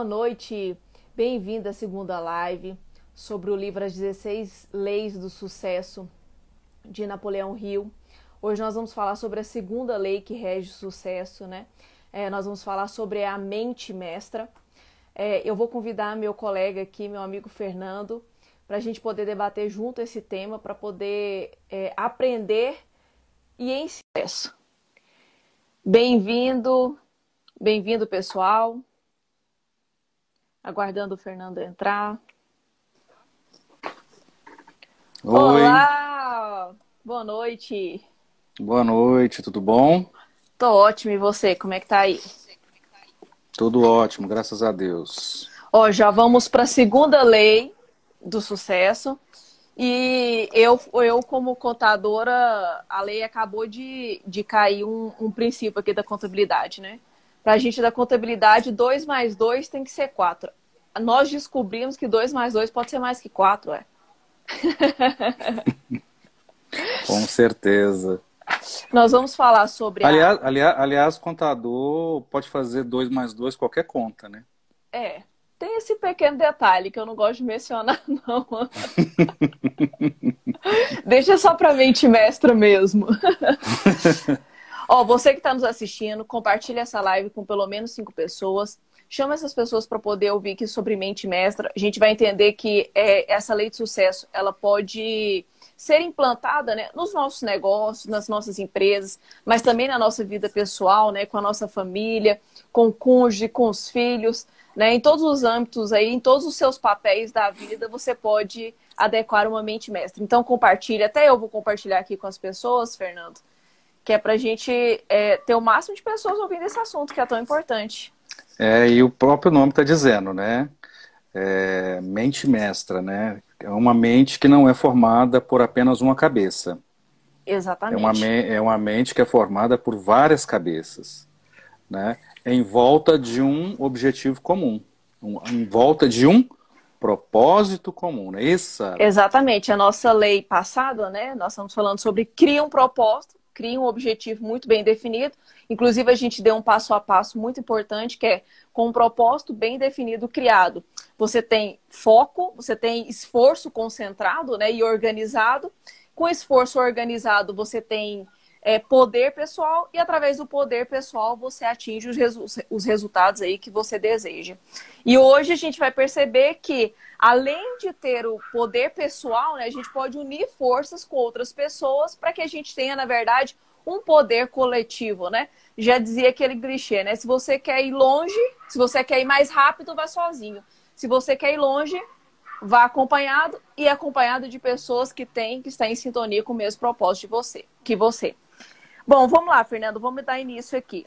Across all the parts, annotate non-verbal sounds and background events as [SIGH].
Boa noite, bem-vindo à segunda live sobre o livro As 16 Leis do Sucesso de Napoleão Hill. Hoje nós vamos falar sobre a segunda lei que rege o sucesso, né? É, nós vamos falar sobre a mente mestra. É, eu vou convidar meu colega aqui, meu amigo Fernando, para a gente poder debater junto esse tema, para poder é, aprender e ensinar. Bem-vindo, bem-vindo pessoal. Aguardando o Fernando entrar. Oi. Olá! Boa noite. Boa noite, tudo bom? Tô ótimo, e você? Como é que tá aí? Tudo ótimo, graças a Deus. Ó, já vamos para a segunda lei do sucesso. E eu, eu como contadora, a lei acabou de, de cair um, um princípio aqui da contabilidade, né? Para a gente da contabilidade, 2 mais 2 tem que ser 4. Nós descobrimos que 2 mais 2 pode ser mais que 4, é. [LAUGHS] Com certeza. Nós vamos falar sobre. Aliás, a... aliás, aliás, contador pode fazer 2 mais 2 qualquer conta, né? É. Tem esse pequeno detalhe que eu não gosto de mencionar, [LAUGHS] não. [LAUGHS] Deixa só para mente mestra mesmo. Ó, você que está nos assistindo, compartilha essa live com pelo menos cinco pessoas. Chama essas pessoas para poder ouvir aqui sobre mente mestra. A gente vai entender que é, essa lei de sucesso ela pode ser implantada né, nos nossos negócios, nas nossas empresas, mas também na nossa vida pessoal, né, com a nossa família, com o cônjuge, com os filhos, né, em todos os âmbitos aí, em todos os seus papéis da vida, você pode adequar uma mente mestra. Então compartilha, até eu vou compartilhar aqui com as pessoas, Fernando, que é para a gente é, ter o máximo de pessoas ouvindo esse assunto que é tão importante. É, e o próprio nome está dizendo, né? É, mente mestra, né? É uma mente que não é formada por apenas uma cabeça. Exatamente. É uma, é uma mente que é formada por várias cabeças, né? Em volta de um objetivo comum, um, em volta de um propósito comum, né? Essa... Exatamente. A nossa lei passada, né? Nós estamos falando sobre cria um propósito cria um objetivo muito bem definido. Inclusive, a gente deu um passo a passo muito importante, que é com um propósito bem definido, criado. Você tem foco, você tem esforço concentrado né, e organizado. Com esforço organizado, você tem é, poder pessoal e através do poder pessoal você atinge os, resu os resultados aí que você deseja. E hoje a gente vai perceber que além de ter o poder pessoal, né, a gente pode unir forças com outras pessoas para que a gente tenha, na verdade, um poder coletivo, né? Já dizia aquele clichê, né? Se você quer ir longe, se você quer ir mais rápido, vá sozinho. Se você quer ir longe, vá acompanhado e acompanhado de pessoas que têm, que estão em sintonia com o mesmo propósito de você, que você. Bom, vamos lá, Fernando, vamos dar início aqui.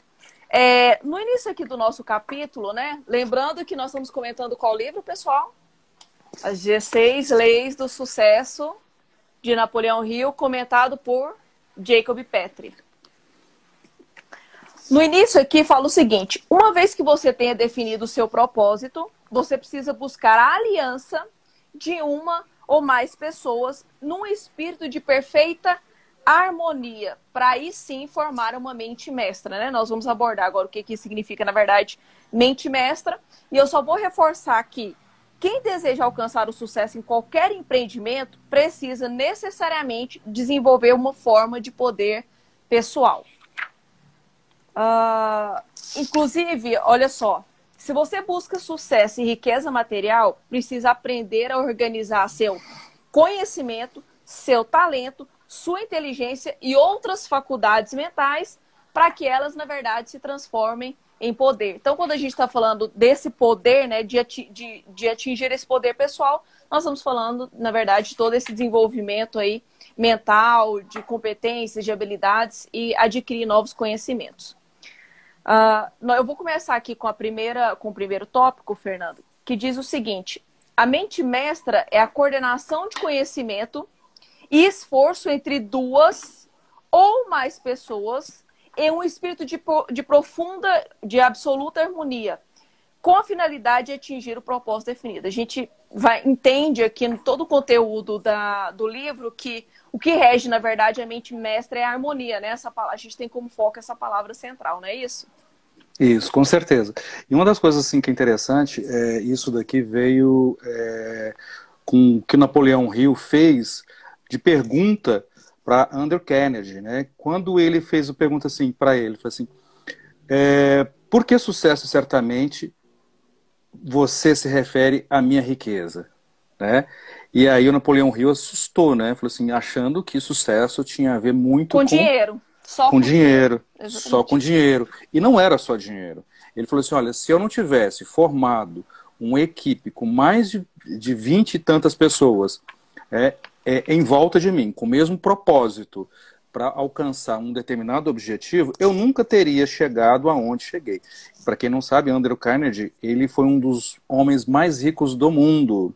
É, no início aqui do nosso capítulo, né? Lembrando que nós estamos comentando qual livro, pessoal? As 16 Leis do Sucesso de Napoleão Hill, comentado por Jacob Petri. No início aqui fala o seguinte: uma vez que você tenha definido o seu propósito, você precisa buscar a aliança de uma ou mais pessoas num espírito de perfeita harmonia, para aí sim formar uma mente mestra, né? Nós vamos abordar agora o que, que significa, na verdade, mente mestra. E eu só vou reforçar que quem deseja alcançar o sucesso em qualquer empreendimento precisa necessariamente desenvolver uma forma de poder pessoal. Uh, inclusive, olha só, se você busca sucesso e riqueza material, precisa aprender a organizar seu conhecimento, seu talento, sua inteligência e outras faculdades mentais para que elas, na verdade, se transformem em poder. Então, quando a gente está falando desse poder, né, de, de, de atingir esse poder pessoal, nós estamos falando, na verdade, de todo esse desenvolvimento aí mental, de competências, de habilidades e adquirir novos conhecimentos. Uh, eu vou começar aqui com a primeira, com o primeiro tópico, Fernando, que diz o seguinte: a mente mestra é a coordenação de conhecimento e esforço entre duas ou mais pessoas em um espírito de, de profunda, de absoluta harmonia, com a finalidade de atingir o propósito definido. A gente vai, entende aqui no todo o conteúdo da, do livro que o que rege, na verdade, a mente mestra é a harmonia, né? Essa, a gente tem como foco essa palavra central, não é isso? Isso, com certeza. E uma das coisas assim que é interessante é isso daqui veio é, com o que Napoleão Hill fez de pergunta para Andrew Carnegie, né? Quando ele fez a pergunta assim para ele, falou assim: é, por que sucesso certamente você se refere à minha riqueza, né? E aí o Napoleão Hill assustou, né? Falou assim, achando que sucesso tinha a ver muito com, com dinheiro. Só com, com dinheiro. dinheiro. Só com dinheiro. E não era só dinheiro. Ele falou assim: olha, se eu não tivesse formado uma equipe com mais de, de 20 e tantas pessoas é, é, em volta de mim, com o mesmo propósito, para alcançar um determinado objetivo, eu nunca teria chegado aonde cheguei. Para quem não sabe, Andrew Carnegie, ele foi um dos homens mais ricos do mundo.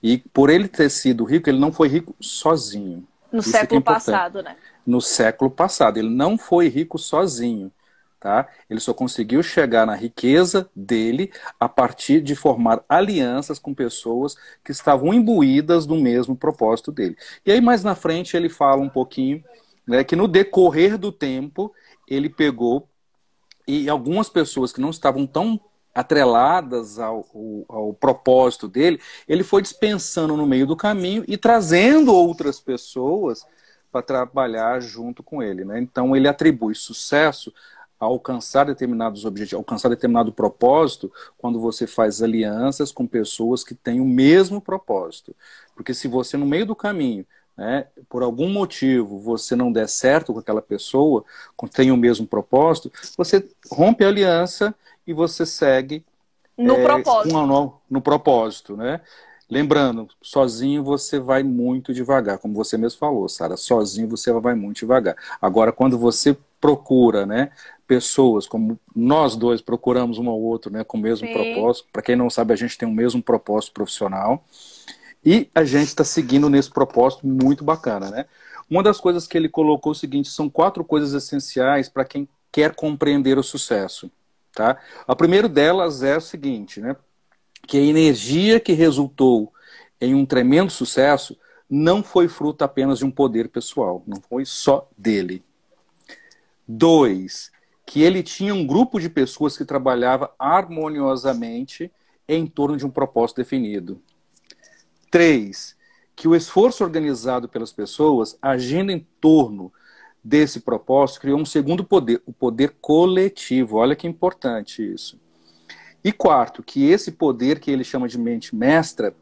E por ele ter sido rico, ele não foi rico sozinho. No Isso é século é passado, né? no século passado. Ele não foi rico sozinho. Tá? Ele só conseguiu chegar na riqueza dele a partir de formar alianças com pessoas que estavam imbuídas do mesmo propósito dele. E aí, mais na frente, ele fala um pouquinho né, que no decorrer do tempo, ele pegou e algumas pessoas que não estavam tão atreladas ao, ao, ao, propósito dele, ele foi dispensando no meio do caminho e trazendo outras pessoas para trabalhar junto com ele. Né? Então, ele atribui sucesso alcançar determinados objetivos, alcançar determinado propósito, quando você faz alianças com pessoas que têm o mesmo propósito. Porque se você, no meio do caminho, né, por algum motivo, você não der certo com aquela pessoa, que tem o mesmo propósito, você rompe a aliança e você segue no é, propósito. Um, no propósito, né? Lembrando, sozinho você vai muito devagar, como você mesmo falou, Sara. Sozinho você vai muito devagar. Agora, quando você procura, né, pessoas como nós dois procuramos um ao outro, né, com o mesmo Sim. propósito. Para quem não sabe, a gente tem o mesmo propósito profissional e a gente está seguindo nesse propósito muito bacana, né? Uma das coisas que ele colocou é o seguinte: são quatro coisas essenciais para quem quer compreender o sucesso, tá? A primeira delas é o seguinte, né? que a energia que resultou em um tremendo sucesso não foi fruto apenas de um poder pessoal, não foi só dele. Dois, que ele tinha um grupo de pessoas que trabalhava harmoniosamente em torno de um propósito definido. Três, que o esforço organizado pelas pessoas, agindo em torno desse propósito, criou um segundo poder, o poder coletivo. Olha que importante isso. E quarto, que esse poder que ele chama de mente mestra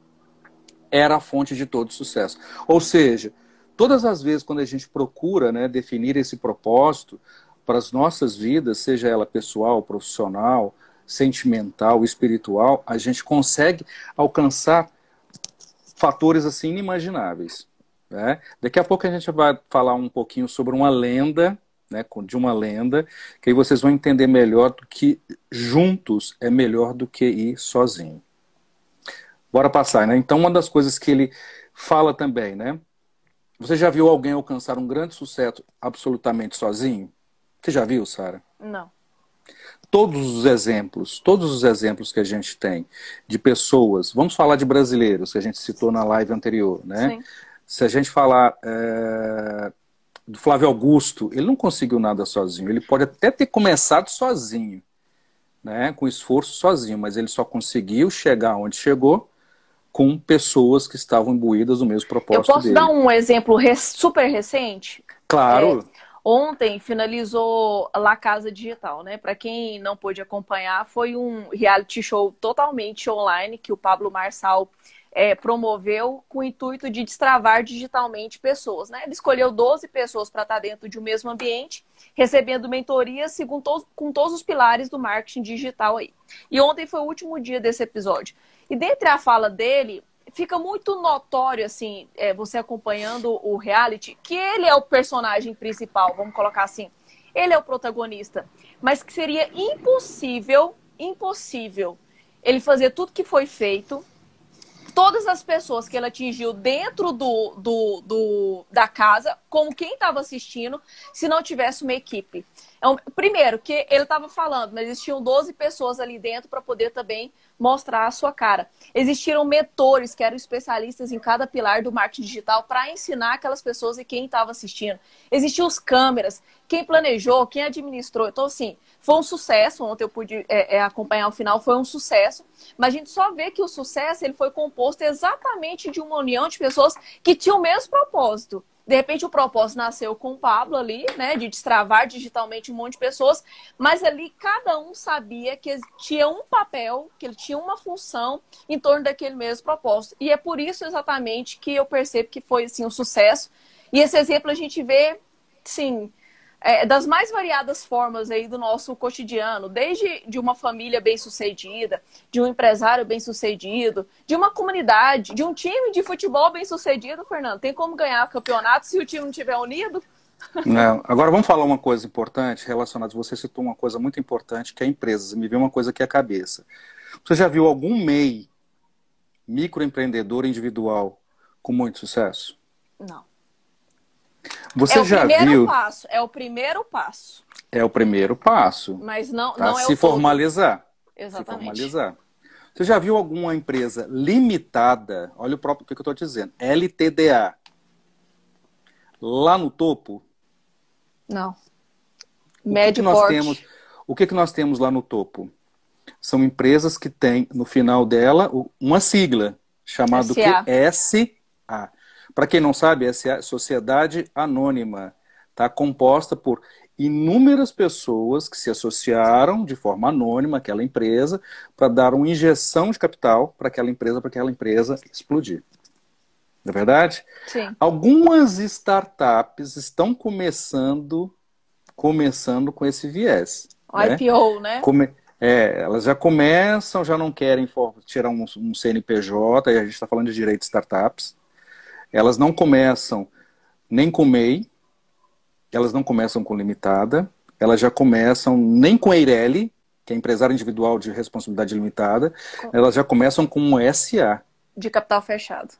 era a fonte de todo sucesso. Ou seja, todas as vezes quando a gente procura né, definir esse propósito para as nossas vidas, seja ela pessoal, profissional, sentimental, espiritual, a gente consegue alcançar fatores assim inimagináveis. Né? Daqui a pouco a gente vai falar um pouquinho sobre uma lenda né, de uma lenda, que aí vocês vão entender melhor do que juntos é melhor do que ir sozinho. Bora passar, né? Então, uma das coisas que ele fala também, né? Você já viu alguém alcançar um grande sucesso absolutamente sozinho? Você já viu, Sara? Não. Todos os exemplos, todos os exemplos que a gente tem de pessoas, vamos falar de brasileiros, que a gente citou na live anterior, né? Sim. Se a gente falar é, do Flávio Augusto, ele não conseguiu nada sozinho. Ele pode até ter começado sozinho, né, com esforço sozinho, mas ele só conseguiu chegar onde chegou com pessoas que estavam imbuídas do mesmo propósito Eu posso dele. dar um exemplo super recente? Claro. É, ontem finalizou La Casa Digital, né? Para quem não pôde acompanhar, foi um reality show totalmente online que o Pablo Marçal é, promoveu com o intuito de destravar digitalmente pessoas. Né? Ele escolheu 12 pessoas para estar dentro de um mesmo ambiente, recebendo mentorias segundo com todos os pilares do marketing digital aí. E ontem foi o último dia desse episódio. E dentre a fala dele, fica muito notório, assim, é, você acompanhando o reality, que ele é o personagem principal, vamos colocar assim. Ele é o protagonista. Mas que seria impossível, impossível, ele fazer tudo que foi feito todas as pessoas que ele atingiu dentro do, do, do da casa, como quem estava assistindo, se não tivesse uma equipe. Então, primeiro, que ele estava falando, mas existiam 12 pessoas ali dentro para poder também mostrar a sua cara. Existiram mentores que eram especialistas em cada pilar do marketing digital para ensinar aquelas pessoas e quem estava assistindo. Existiam os câmeras, quem planejou, quem administrou. Então, assim, foi um sucesso. Ontem eu pude é, é, acompanhar o final, foi um sucesso. Mas a gente só vê que o sucesso ele foi composto exatamente de uma união de pessoas que tinham o mesmo propósito. De repente o propósito nasceu com o Pablo ali, né, de destravar digitalmente um monte de pessoas, mas ali cada um sabia que tinha um papel, que ele tinha uma função em torno daquele mesmo propósito. E é por isso exatamente que eu percebo que foi assim um sucesso. E esse exemplo a gente vê, sim, é, das mais variadas formas aí do nosso cotidiano, desde de uma família bem-sucedida, de um empresário bem-sucedido, de uma comunidade, de um time de futebol bem-sucedido, Fernando. Tem como ganhar campeonato se o time não estiver unido? Não. Agora vamos falar uma coisa importante relacionada. Você citou uma coisa muito importante que é empresas. Me veio uma coisa aqui à cabeça. Você já viu algum MEI, microempreendedor individual, com muito sucesso? Não. Você é já o primeiro viu? passo, é o primeiro passo. É o primeiro passo. Mas não, tá? não é Se o formalizar. Exatamente. Se formalizar. Você já viu alguma empresa limitada? Olha o próprio que eu estou dizendo. LTDA. Lá no topo? Não. O Médio que, que nós temos? O que, que nós temos lá no topo? São empresas que têm no final dela uma sigla chamada SA. SA. Para quem não sabe, SA é Sociedade Anônima, tá composta por inúmeras pessoas que se associaram de forma anônima àquela empresa para dar uma injeção de capital para aquela empresa, para aquela empresa explodir. Não é verdade? Sim. Algumas startups estão começando começando com esse viés. O né? IPO, né? Come- é, elas já começam, já não querem tirar um, um CNPJ, e a gente está falando de direito de startups. Elas não começam nem com MEI, elas não começam com limitada, elas já começam nem com EIRELI, que é empresário individual de responsabilidade limitada, elas já começam com um SA, De capital fechado.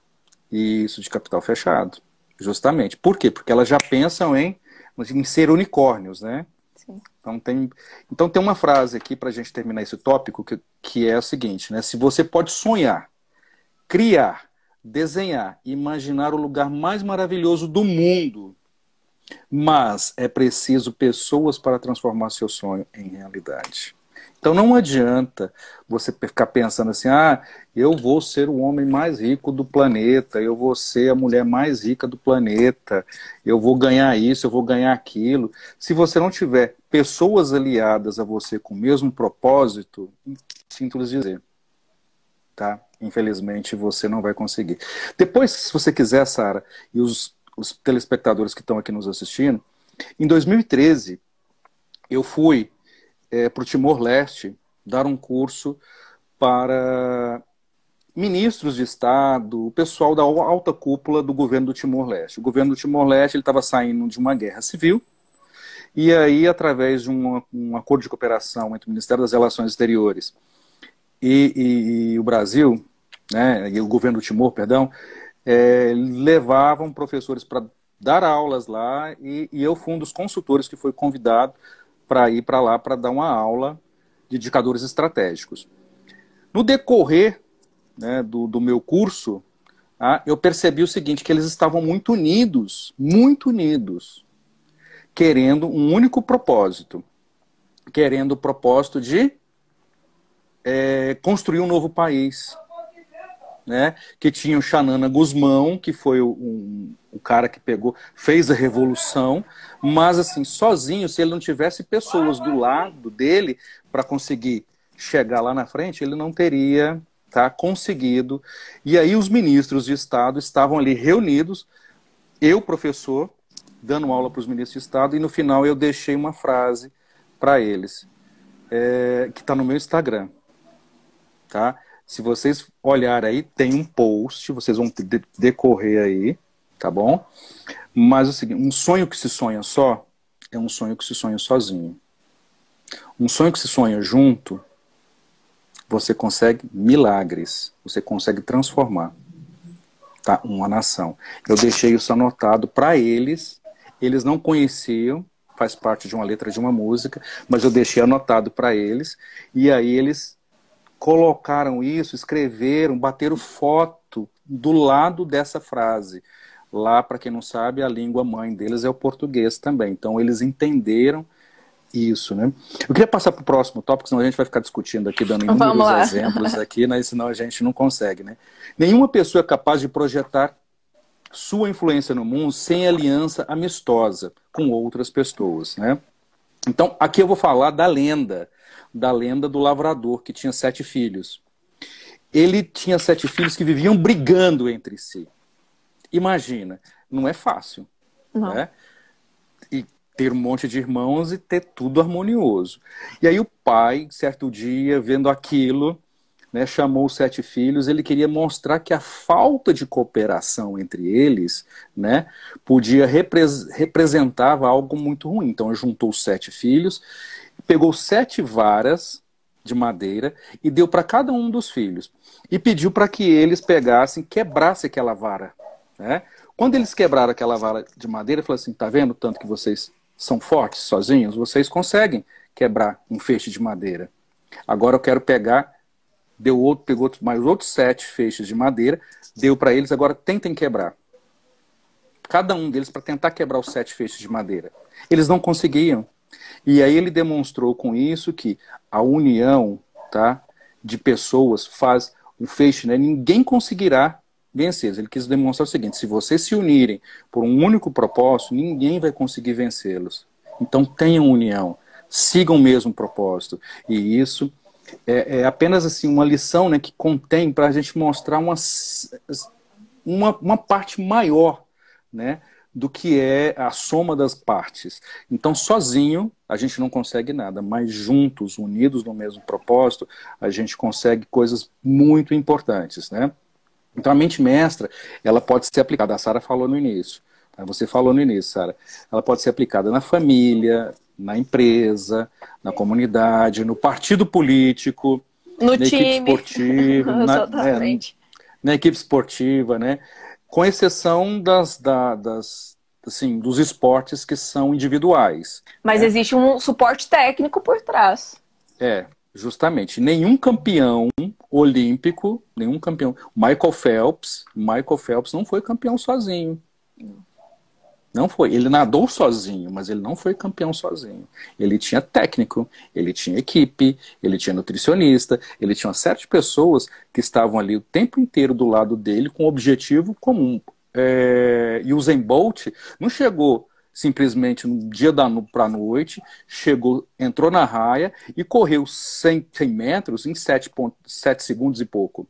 isso, de capital fechado. Justamente. Por quê? Porque elas já pensam em, em ser unicórnios, né? Sim. Então tem, então tem uma frase aqui para a gente terminar esse tópico que, que é o seguinte, né? Se você pode sonhar, criar, desenhar, imaginar o lugar mais maravilhoso do mundo, mas é preciso pessoas para transformar seu sonho em realidade. Então não adianta você ficar pensando assim, ah, eu vou ser o homem mais rico do planeta, eu vou ser a mulher mais rica do planeta, eu vou ganhar isso, eu vou ganhar aquilo. Se você não tiver pessoas aliadas a você com o mesmo propósito, sinto lhes dizer, tá? Infelizmente você não vai conseguir. Depois, se você quiser, Sara, e os, os telespectadores que estão aqui nos assistindo, em 2013 eu fui é, para o Timor-Leste dar um curso para ministros de Estado, o pessoal da alta cúpula do governo do Timor-Leste. O governo do Timor-Leste estava saindo de uma guerra civil, e aí, através de um, um, acordo de cooperação entre o Ministério das Relações Exteriores e, e, e o Brasil, né, e o governo do Timor, perdão, é, levavam professores para dar aulas lá, e, e eu fui um dos consultores que foi convidado para ir para lá para dar uma aula de indicadores estratégicos. No decorrer né, do, do, meu curso, ah, eu percebi o seguinte, que eles estavam muito unidos, muito unidos, querendo um único propósito, querendo o propósito de é, construir um novo país. Né, que tinha o Xanana Guzmão, que foi o, um, cara que pegou, fez a revolução, mas assim, sozinho, se ele não tivesse pessoas do lado dele para conseguir chegar lá na frente, ele não teria tá, conseguido. E aí os ministros de Estado estavam ali reunidos, eu, professor, dando aula para os ministros de Estado, e no final eu deixei uma frase para eles, é, que está no meu Instagram. Tá? Se vocês olharem aí, tem um post, vocês vão decorrer aí, tá bom? Mas é o seguinte, um sonho que se sonha só é um sonho que se sonha sozinho. Um sonho que se sonha junto, você consegue milagres, você consegue transformar tá? uma nação. Eu deixei isso anotado para eles, eles não conheciam, faz parte de uma letra de uma música, mas eu deixei anotado para eles, e aí eles colocaram isso, escreveram, bateram foto do lado dessa frase. Lá, para quem não sabe, a língua mãe deles é o português também. Então, eles entenderam isso, né? Eu queria passar para o próximo tópico, senão a gente vai ficar discutindo aqui, dando inúmeros exemplos aqui, né? senão a gente não consegue, né? Nenhuma pessoa é capaz de projetar sua influência no mundo sem aliança amistosa com outras pessoas, né? Então, aqui eu vou falar da lenda, da lenda do lavrador que tinha sete filhos. Ele tinha sete filhos que viviam brigando entre si. Imagina, não é fácil, não. né? E ter um monte de irmãos e ter tudo harmonioso. E aí o pai, certo dia, vendo aquilo, né, chamou os sete filhos, ele queria mostrar que a falta de cooperação entre eles né, podia repres representava algo muito ruim. Então juntou os sete filhos, pegou sete varas de madeira e deu para cada um dos filhos. E pediu para que eles pegassem, quebrassem aquela vara. Né? Quando eles quebraram aquela vara de madeira, falou assim: tá vendo tanto que vocês são fortes sozinhos, vocês conseguem quebrar um feixe de madeira. Agora eu quero pegar, deu outro, pegou mais outros sete feixes de madeira, deu para eles, agora tentem quebrar. Cada um deles para tentar quebrar os sete feixes de madeira. Eles não conseguiam. E aí ele demonstrou com isso que a união tá, de pessoas faz um feixe, né? Ninguém conseguirá vencê-los. Ele quis demonstrar o seguinte: se vocês se unirem por um único propósito, ninguém vai conseguir vencê-los. Então tenham união, sigam o mesmo propósito. E isso é, é apenas assim uma lição né, que contém para a gente mostrar uma, uma, uma parte maior né, do que é a soma das partes. Então, sozinho, a gente não consegue nada, mas juntos, unidos no mesmo propósito, a gente consegue coisas muito importantes, né? Então a mente mestra, ela pode ser aplicada, a Sara falou no início, tá? você falou no início, Sara, ela pode ser aplicada na família, na empresa, na comunidade, no partido político, no na time. equipe esportiva, [LAUGHS] na, é, na, equipe esportiva, né? Com exceção das, da, das assim, dos esportes que são individuais. Mas né? existe um suporte técnico por trás. É, Justamente. Nenhum campeão olímpico, nenhum campeão. Michael Phelps, Michael Phelps não foi campeão sozinho. Não foi. Ele nadou sozinho, mas ele não foi campeão sozinho. Ele tinha técnico, ele tinha equipe, ele tinha nutricionista, ele tinha de pessoas que estavam ali o tempo inteiro do lado dele com um objetivo comum. É... E o Zen Bolt não chegou simplesmente no dia da para a noite, chegou, entrou na raia e correu 100, 100 metros em 7, 7 segundos e pouco.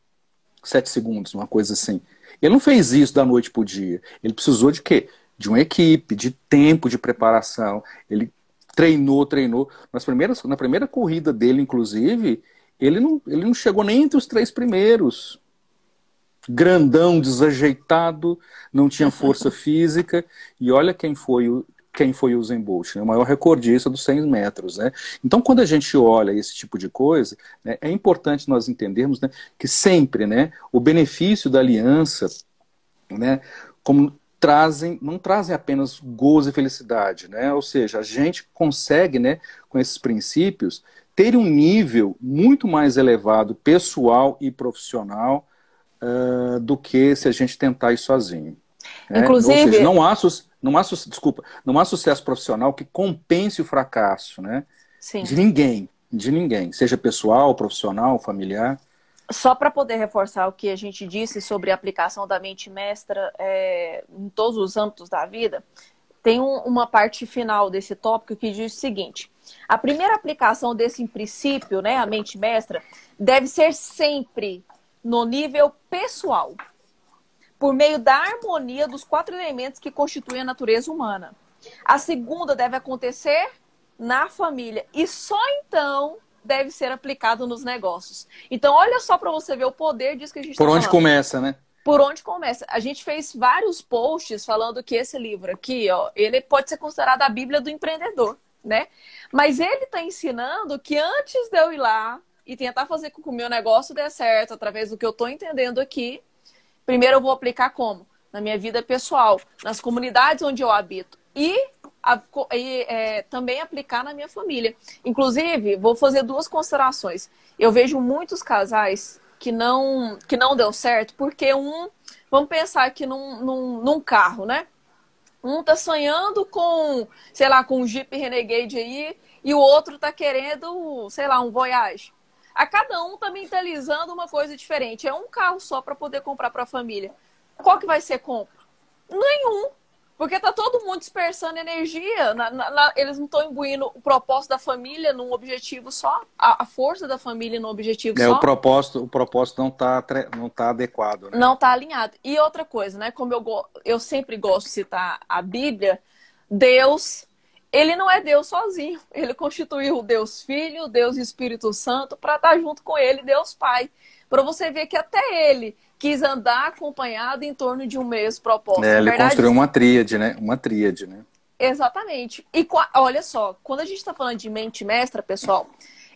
7 segundos, uma coisa assim. Ele não fez isso da noite para o dia. Ele precisou de quê? De uma equipe, de tempo de preparação. Ele treinou, treinou. Nas primeiras, na primeira corrida dele, inclusive, ele não, ele não chegou nem entre os três primeiros grandão, desajeitado, não tinha força [LAUGHS] física. E olha quem foi o, quem foi o Usain Bolt, né? o maior recordista dos 100 metros. Né? Então, quando a gente olha esse tipo de coisa, né, é importante nós entendermos né, que sempre né, o benefício da aliança, né, como trazem, não trazem apenas gozo e felicidade, né? ou seja, a gente consegue, né, com esses princípios, ter um nível muito mais elevado pessoal e profissional uh, do que se a gente tentar ir sozinho. Né? Inclusive. Ou seja, não há, não há, desculpa, não há sucesso profissional que compense o fracasso, né? Sim. De ninguém, de ninguém, seja pessoal, profissional, familiar. Só para poder reforçar o que a gente disse sobre a aplicação da mente mestra é, em todos os âmbitos da vida, tem um, uma parte final desse tópico que diz o seguinte: a primeira aplicação desse princípio, né, a mente mestra, deve ser sempre no nível pessoal, por meio da harmonia dos quatro elementos que constituem a natureza humana. A segunda deve acontecer na família e só então deve ser aplicado nos negócios. Então, olha só para você ver o poder disso que a gente Por tá onde falando. começa, né? Por onde começa? A gente fez vários posts falando que esse livro aqui, ó, ele pode ser considerado a Bíblia do empreendedor, né? Mas ele está ensinando que antes de eu ir lá e tentar fazer com que o meu negócio dê certo através do que eu estou entendendo aqui, primeiro eu vou aplicar como? Na minha vida pessoal, nas comunidades onde eu habito. E a, e, é, também aplicar na minha família. Inclusive, vou fazer duas considerações. Eu vejo muitos casais que não, que não deu certo, porque um, vamos pensar aqui num, num, num carro, né? Um tá sonhando com, sei lá, com um Jeep Renegade aí, e o outro tá querendo, sei lá, um Voyage. A cada um tá mentalizando uma coisa diferente. É um carro só para poder comprar para a família. Qual que vai ser compra? Nenhum. Porque tá todo mundo dispersando energia. Na, na, na, eles não estão imbuindo o propósito da família num objetivo só, a, a força da família num objetivo é, só. O propósito, o propósito não está não tá adequado. Né? Não está alinhado. E outra coisa, né? Como eu, eu sempre gosto de citar a Bíblia, Deus, ele não é Deus sozinho. [LAUGHS] Ele constituiu o Deus Filho, o Deus Espírito Santo, para estar tá junto com ele, Deus Pai. Para você ver que até ele quis andar acompanhado em torno de um mesmo propósito. É, ele verdade, construiu uma tríade, né? Uma tríade, né? Exatamente. E olha só, quando a gente está falando de mente mestra, pessoal,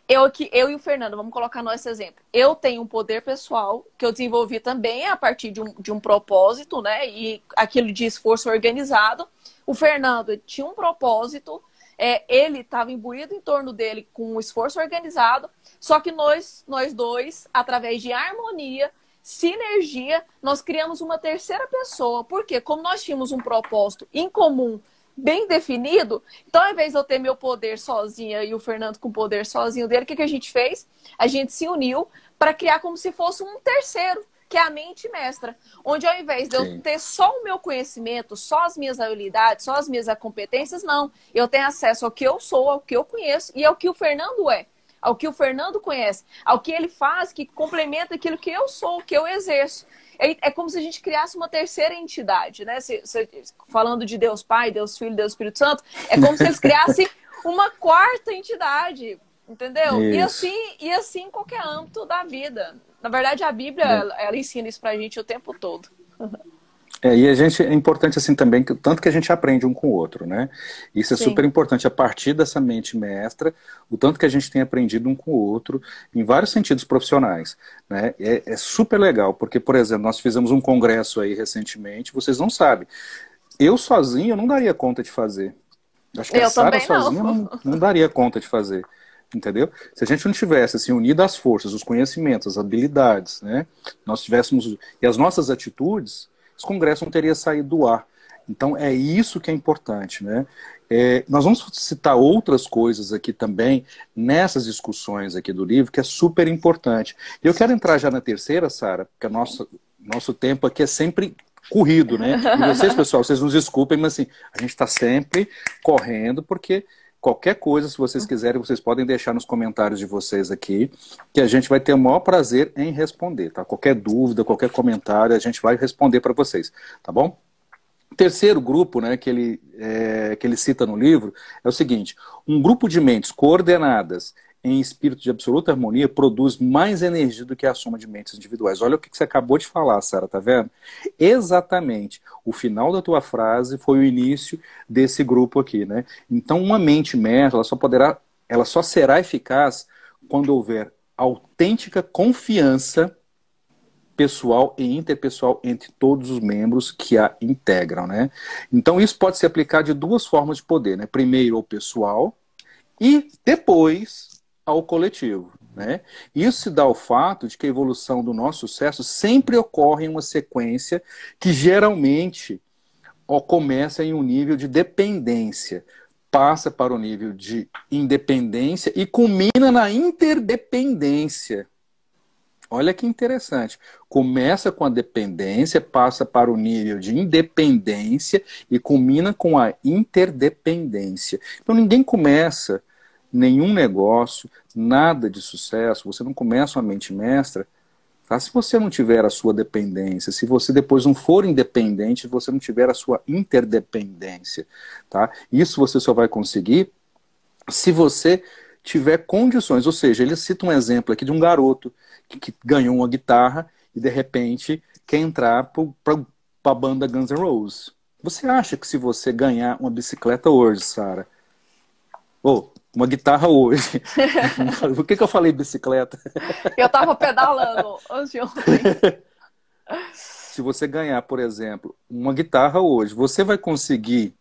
eu aqui, eu e o Fernando, vamos colocar nosso exemplo. Eu tenho um poder pessoal que eu desenvolvi também a partir de um, de um propósito, né? E aquilo de esforço organizado. O Fernando tinha um propósito, é, ele estava imbuído em torno dele com um esforço organizado, só que nós, nós dois, através de harmonia, sinergia, nós criamos uma terceira pessoa. Porque como nós tínhamos um propósito em comum, bem definido, então ao invés de eu ter meu poder sozinha e o Fernando com o poder sozinho dele, o que, que a gente fez? A gente se uniu para criar como se fosse um terceiro, que é a mente mestra. Onde ao invés de Sim. eu ter só o meu conhecimento, só as minhas habilidades, só as minhas competências, não. Eu tenho acesso ao que eu sou, ao que eu conheço e ao que o Fernando é ao que o Fernando conhece, ao que ele faz que complementa aquilo que eu sou, que eu exerço. É, é como se a gente criasse uma terceira entidade, né? Se, se, falando de Deus Pai, Deus Filho, Deus Espírito Santo, é como se eles [LAUGHS] criassem uma quarta entidade, entendeu? E assim, e assim em qualquer âmbito da vida. Na verdade, a Bíblia, ela, ela ensina isso pra gente o tempo todo. [LAUGHS] É, e a gente é importante assim também, que, tanto que a gente aprende um com o outro, né? Isso é Sim. super importante a partir dessa mente mestra, o tanto que a gente tem aprendido um com o outro, em vários sentidos profissionais. Né? É, é super legal, porque, por exemplo, nós fizemos um congresso aí recentemente, vocês não sabem. Eu sozinho eu não daria conta de fazer. Acho que eu a Sara sozinha não. Não, não daria conta de fazer entendeu? Se a gente não tivesse assim unido as forças, os conhecimentos, as habilidades, né? Nós tivéssemos e as nossas atitudes, esse congresso não teria saído do ar. Então é isso que é importante, né? É, nós vamos citar outras coisas aqui também nessas discussões aqui do livro que é super importante. Eu quero entrar já na terceira, Sara, porque nosso, nosso tempo aqui é sempre corrido, né? E vocês, pessoal, vocês nos desculpem, mas assim, a gente está sempre correndo porque qualquer coisa, se vocês quiserem, vocês podem deixar nos comentários de vocês aqui, que a gente vai ter o maior prazer em responder, tá? Qualquer dúvida, qualquer comentário, a gente vai responder para vocês, tá bom? Terceiro grupo, né, que ele, é, que ele cita no livro, é o seguinte: um grupo de mentes coordenadas em espírito de absoluta harmonia produz mais energia do que a soma de mentes individuais. Olha o que você acabou de falar, Sara, tá vendo? Exatamente. O final da tua frase foi o início desse grupo aqui, né? Então, uma mente mestra, ela só poderá, ela só será eficaz quando houver autêntica confiança pessoal e interpessoal entre todos os membros que a integram, né? Então, isso pode se aplicar de duas formas de poder, né? Primeiro, ao pessoal e depois ao coletivo. Né? Isso se dá ao fato de que a evolução do nosso sucesso sempre ocorre em uma sequência que geralmente ó, começa em um nível de dependência, passa para o nível de independência e culmina na interdependência. Olha que interessante. Começa com a dependência, passa para o nível de independência e culmina com a interdependência. Então ninguém começa nenhum negócio, nada de sucesso, você não começa uma mente mestra, tá? se você não tiver a sua dependência, se você depois não for independente, você não tiver a sua interdependência. Tá? Isso você só vai conseguir se você tiver condições. Ou seja, ele cita um exemplo aqui de um garoto que, que ganhou uma guitarra e de repente quer entrar para a banda Guns N' Roses. Você acha que se você ganhar uma bicicleta hoje, Sara, ou uma guitarra hoje. [LAUGHS] Por que, que eu falei bicicleta? Eu tava pedalando antes de ontem. Se você ganhar, por exemplo, uma guitarra hoje, você vai conseguir,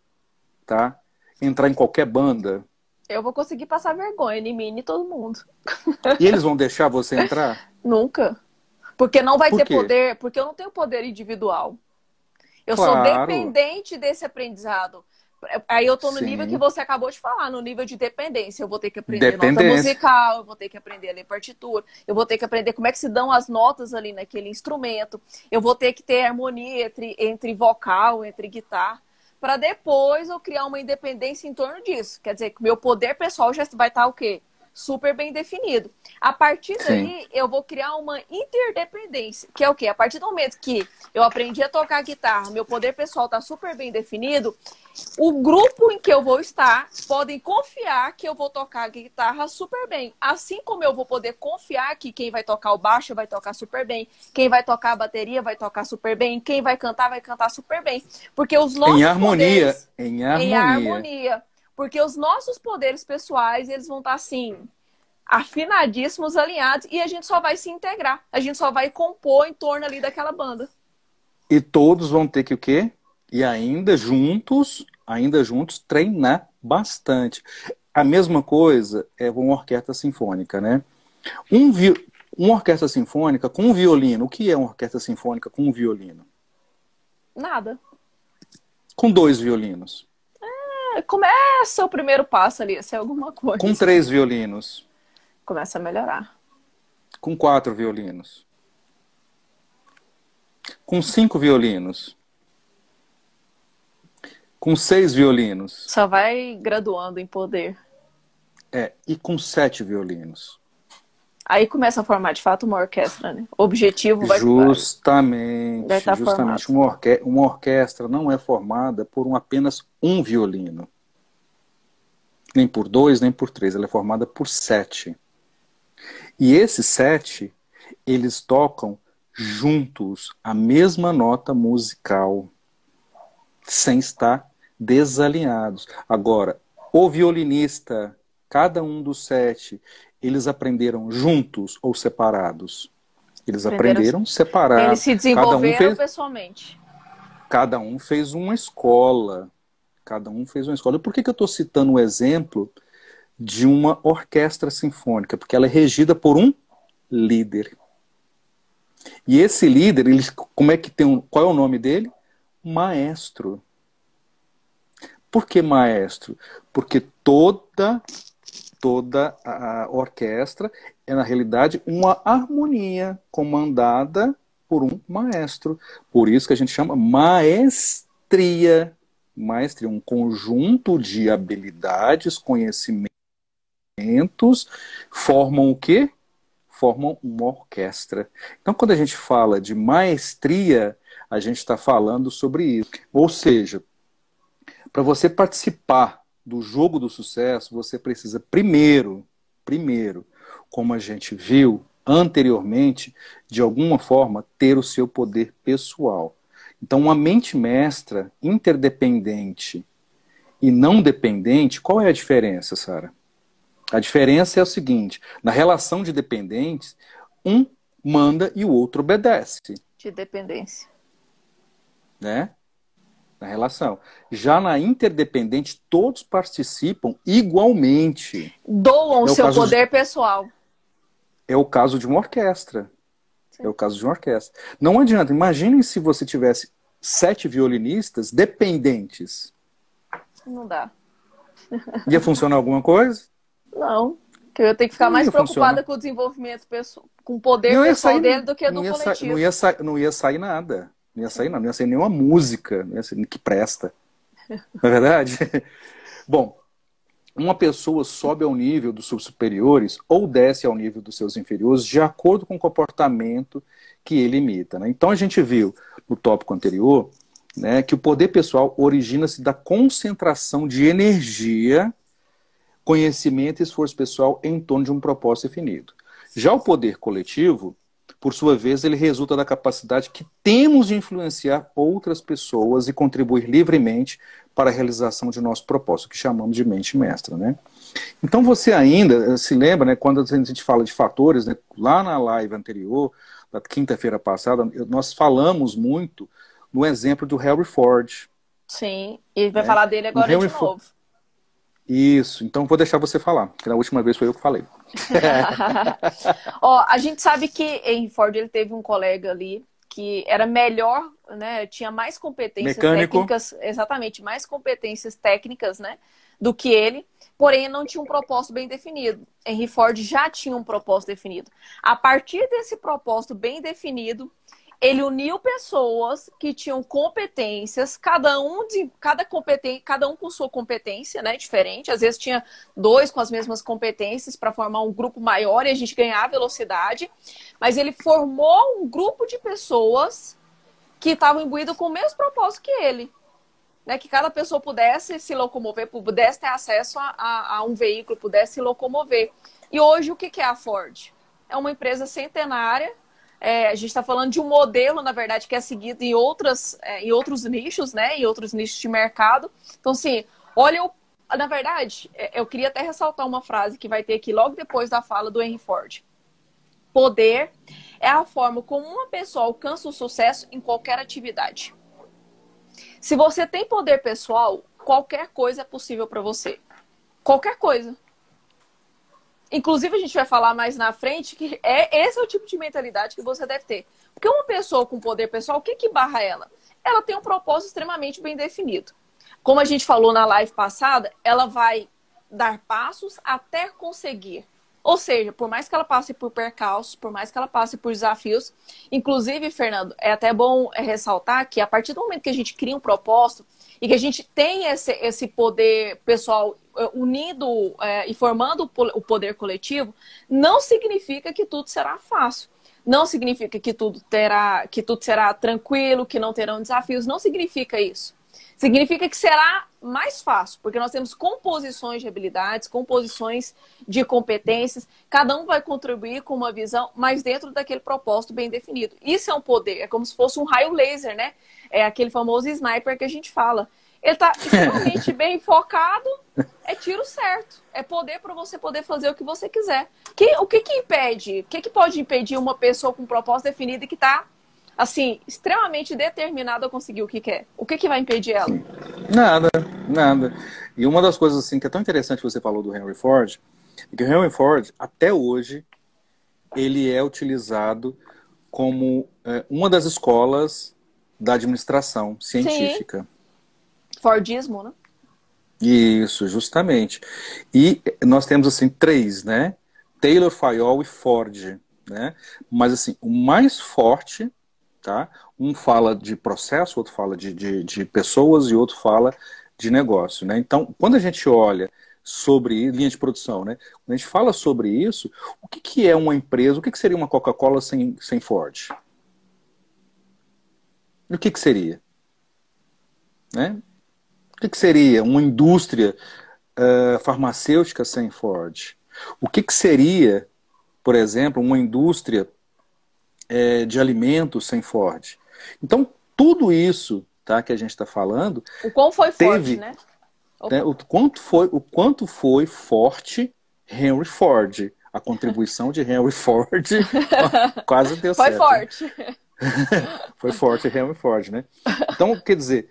tá? entrar em qualquer banda? Eu vou conseguir passar vergonha em mim e todo mundo. E eles vão deixar você entrar? Nunca. Porque não vai Por ter quê? poder, porque eu não tenho poder individual. Eu Claro. sou dependente desse aprendizado. Aí eu tô no Sim. nível que você acabou de falar, no nível de dependência. Eu vou ter que aprender nota musical, eu vou ter que aprender a ler partitura, eu vou ter que aprender como é que se dão as notas ali naquele instrumento, eu vou ter que ter harmonia entre, entre vocal, entre guitarra, para depois eu criar uma independência em torno disso. Quer dizer, que meu poder pessoal já vai estar o quê? Super bem definido. A partir Sim. daí, eu vou criar uma interdependência, que é o quê? A partir do momento que eu aprendi a tocar guitarra, meu poder pessoal está super bem definido, o grupo em que eu vou estar podem confiar que eu vou tocar a guitarra super bem. Assim como eu vou poder confiar que quem vai tocar o baixo vai tocar super bem, quem vai tocar a bateria vai tocar super bem, quem vai cantar vai cantar super bem. Porque os nossos em harmonia. poderes Em em harmonia. Porque os nossos poderes pessoais, eles vão estar assim, afinadíssimos, alinhados, e a gente só vai se integrar. A gente só vai compor em torno ali daquela banda. E todos vão ter que o quê? E ainda juntos, ainda juntos, treinar bastante. A mesma coisa é uma orquestra sinfônica, né? Um vi... Uma orquestra sinfônica com um violino. O que é uma orquestra sinfônica com um violino? Nada. Com dois violinos. Começa o primeiro passo ali, a ser alguma coisa. Com três violinos. Começa a melhorar. Com quatro violinos. Com cinco violinos. Com seis violinos. Só vai graduando em poder. É, e com sete violinos. Aí começa a formar de fato uma orquestra, né? O objetivo vai Justamente, vai estar justamente formado. uma, orque- uma orquestra não é formada por um, apenas um violino. Nem por dois, nem por três. Ela é formada por sete. E esses sete, eles tocam juntos a mesma nota musical, sem estar desalinhados. Agora, o violinista, cada um dos sete, eles aprenderam juntos ou separados? Eles Aprenderam- aprenderam separados. Eles se Cada um desenvolveram fez- pessoalmente. cada um fez uma escola. Cada um fez uma escola. E por que, que eu estou citando o exemplo de uma orquestra sinfônica? Porque ela é regida por um líder. E esse líder, ele, como é que tem um, qual é o nome dele? Maestro. Por que maestro? Porque toda toda a orquestra é na realidade uma harmonia comandada por um maestro. Por isso que a gente chama maestria. Maestria, um conjunto de habilidades, conhecimentos, formam o quê? Formam uma orquestra. Então, quando a gente fala de maestria, a gente está falando sobre isso. Ou seja, para você participar do jogo do sucesso, você precisa primeiro, primeiro, como a gente viu anteriormente, de alguma forma ter o seu poder pessoal. Então, uma mente mestra interdependente e não dependente, qual é a diferença, Sara? A diferença é o seguinte: na relação de dependentes, um manda e o outro obedece, De dependência. né? Na relação. Já na interdependente, todos participam igualmente. Doam o É o seu caso de- poder pessoal. É o caso de uma orquestra. É o caso de uma orquestra. Não adianta. Imaginem se você tivesse sete violinistas dependentes. Não dá. Ia funcionar alguma coisa? Não. Que eu ia ter que ficar Não mais preocupada funcionar. com o desenvolvimento pessoal, com o poder pessoal sair- dele do que do sa- coletivo. não, ia sa- não ia sair nada. Não ia sair nada. Não ia sair nenhuma música. Não sair que presta. Não é verdade? [LAUGHS] Bom, uma pessoa sobe ao nível dos seus superiores ou desce ao nível dos seus inferiores de acordo com o comportamento que ele imita. né? Então a gente viu no tópico anterior né, que o poder pessoal origina-se da concentração de energia, conhecimento e esforço pessoal em torno de um propósito definido. Já o poder coletivo, por sua vez, ele resulta da capacidade que temos de influenciar outras pessoas e contribuir livremente para a realização de nosso propósito, que chamamos de mente mestra, né? Então você ainda se lembra, né, quando a gente fala de fatores, né, lá na live anterior, da quinta-feira passada, nós falamos muito no exemplo do Harry Ford. Sim. E vai É. falar dele agora de novo. Isso, então vou deixar você falar, porque na última vez foi eu que falei. [LAUGHS] Ó, a gente sabe que em Ford ele teve um colega ali que era melhor, né? Tinha mais competências Mecânico. técnicas, exatamente, mais competências técnicas, né? Do que ele, porém não tinha um propósito bem definido. Henry Ford já tinha um propósito definido. A partir desse propósito bem definido, ele uniu pessoas que tinham competências, cada um de cada competência, cada um com sua competência, né, diferente. Às vezes tinha dois com as mesmas competências para formar um grupo maior e a gente ganhar velocidade, mas ele formou um grupo de pessoas que estavam imbuídos com o mesmo propósito que ele. Né, que cada pessoa pudesse se locomover, pudesse ter acesso a, a, a um veículo, pudesse se locomover. E hoje o que é a Ford? É uma empresa centenária é, a gente está falando de um modelo, na verdade, que é seguido em, outras, é, em outros nichos, né? Em outros nichos de mercado. Então, assim, olha o. Na verdade, é, eu queria até ressaltar uma frase que vai ter aqui logo depois da fala do Henry Ford. Poder é a forma como uma pessoa alcança o sucesso em qualquer atividade. Se você tem poder pessoal, qualquer coisa é possível para você. Qualquer coisa. Inclusive, a gente vai falar mais na frente que é esse é o tipo de mentalidade que você deve ter. Porque uma pessoa com poder pessoal, o que, que barra ela? Ela tem um propósito extremamente bem definido. Como a gente falou na live passada, ela vai dar passos até conseguir. Ou seja, por mais que ela passe por percalços, por mais que ela passe por desafios, inclusive, Fernando, é até bom ressaltar que a partir do momento que a gente cria um propósito e que a gente tem esse, esse poder pessoal eh, unindo é, e formando o poder coletivo, não significa que tudo será fácil. Não significa que tudo terá, que tudo será tranquilo, que não terão desafios. Não significa isso. Significa que será mais fácil, porque nós temos composições de habilidades, composições de competências, cada um vai contribuir com uma visão, mas dentro daquele propósito bem definido. Isso é um poder, é como se fosse um raio laser, né? É aquele famoso sniper que a gente fala. Ele está extremamente [LAUGHS] bem focado, é tiro certo. É poder para você poder fazer o que você quiser. Que, o que que impede? O que que pode impedir uma pessoa com um propósito definido e que está assim, extremamente determinada a conseguir o que quer. O que, que vai impedir ela? Nada, nada. E uma das coisas assim que é tão interessante que você falou do Henry Ford, é que o Henry Ford, até hoje, ele é utilizado como é, uma das escolas da administração científica. Sim. Fordismo, né? Isso, justamente. E nós temos assim três, né? Taylor, Fayol e Ford, né? Mas assim, o mais forte, tá? Um fala de processo, outro fala de, de, de pessoas e outro fala de negócio, né? Então, quando a gente olha sobre linha de produção, né? Quando a gente fala sobre isso, o que, que é uma empresa, o que, que seria uma Coca-Cola sem, sem Ford? O que, que seria? Né? O que, que seria uma indústria uh, farmacêutica sem Ford? O que, que seria, por exemplo, uma indústria uh, de alimentos sem Ford? Então, tudo isso tá, que a gente está falando. O quão foi teve, forte, né? né? O, quanto foi, o quanto foi forte Henry Ford. A contribuição de Henry Ford [LAUGHS] quase deu foi certo. Foi forte. [LAUGHS] foi forte Henry Ford, né? Então, quer dizer,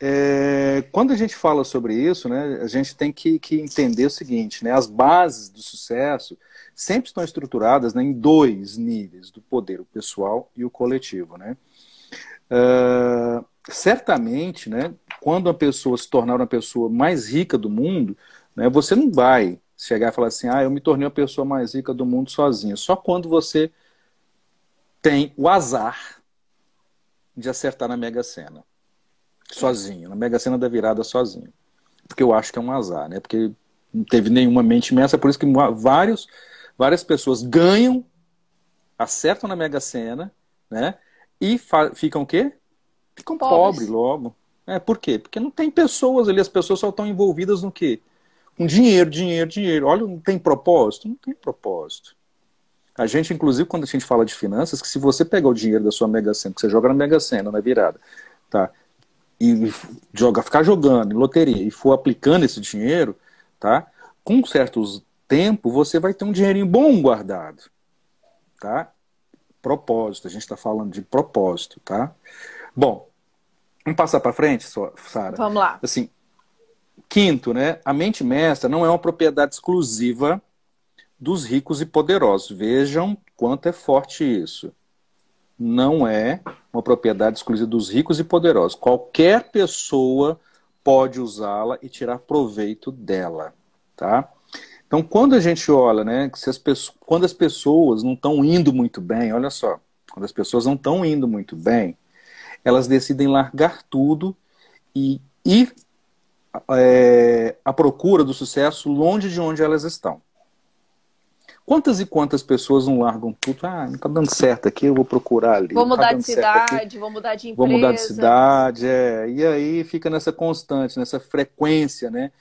é, quando a gente fala sobre isso, né, a gente tem que, que, entender o seguinte, né, as bases do sucesso sempre estão estruturadas né, em dois níveis, do poder, o pessoal e o coletivo. Né? Uh, certamente, né, quando a pessoa se tornar uma pessoa mais rica do mundo, né, você não vai chegar e falar assim, ah, eu me tornei a pessoa mais rica do mundo sozinho. Só quando você tem o azar de acertar na Mega Sena sozinho, na Mega Sena da virada sozinho. Porque eu acho que é um azar, né? Porque não teve nenhuma mente imensa, por isso que vários, várias pessoas ganham, acertam na Mega Sena, né? E ficam o quê? Ficam pobres pobre logo. É, por quê? Porque não tem pessoas ali, as pessoas só estão envolvidas no quê? Com dinheiro, dinheiro, dinheiro. Olha, não tem propósito? Não tem propósito. A gente, inclusive, quando a gente fala de finanças, que se você pegar o dinheiro da sua Mega Sena, que você joga na Mega Sena, na virada, tá? E joga, ficar jogando em loteria e for aplicando esse dinheiro, tá? Com certos tempo você vai ter um dinheirinho bom guardado, tá? Propósito, a gente está falando de propósito, tá? Bom, vamos passar para frente, Sara. Vamos lá. Assim, Quinto, né? A mente mestra não é uma propriedade exclusiva dos ricos e poderosos. Vejam quanto é forte isso. Não é uma propriedade exclusiva dos ricos e poderosos. Qualquer pessoa pode usá-la e tirar proveito dela, tá? Então, quando a gente olha, né, se as pessoas, quando as pessoas não estão indo muito bem, olha só, quando as pessoas não estão indo muito bem, elas decidem largar tudo e ir é, à procura do sucesso longe de onde elas estão. Quantas e quantas pessoas não largam tudo? Ah, não está dando certo aqui, eu vou procurar ali. Vou mudar tá de cidade, vou mudar de empresa. Vou mudar de cidade, é. E aí fica nessa constante, nessa frequência, né?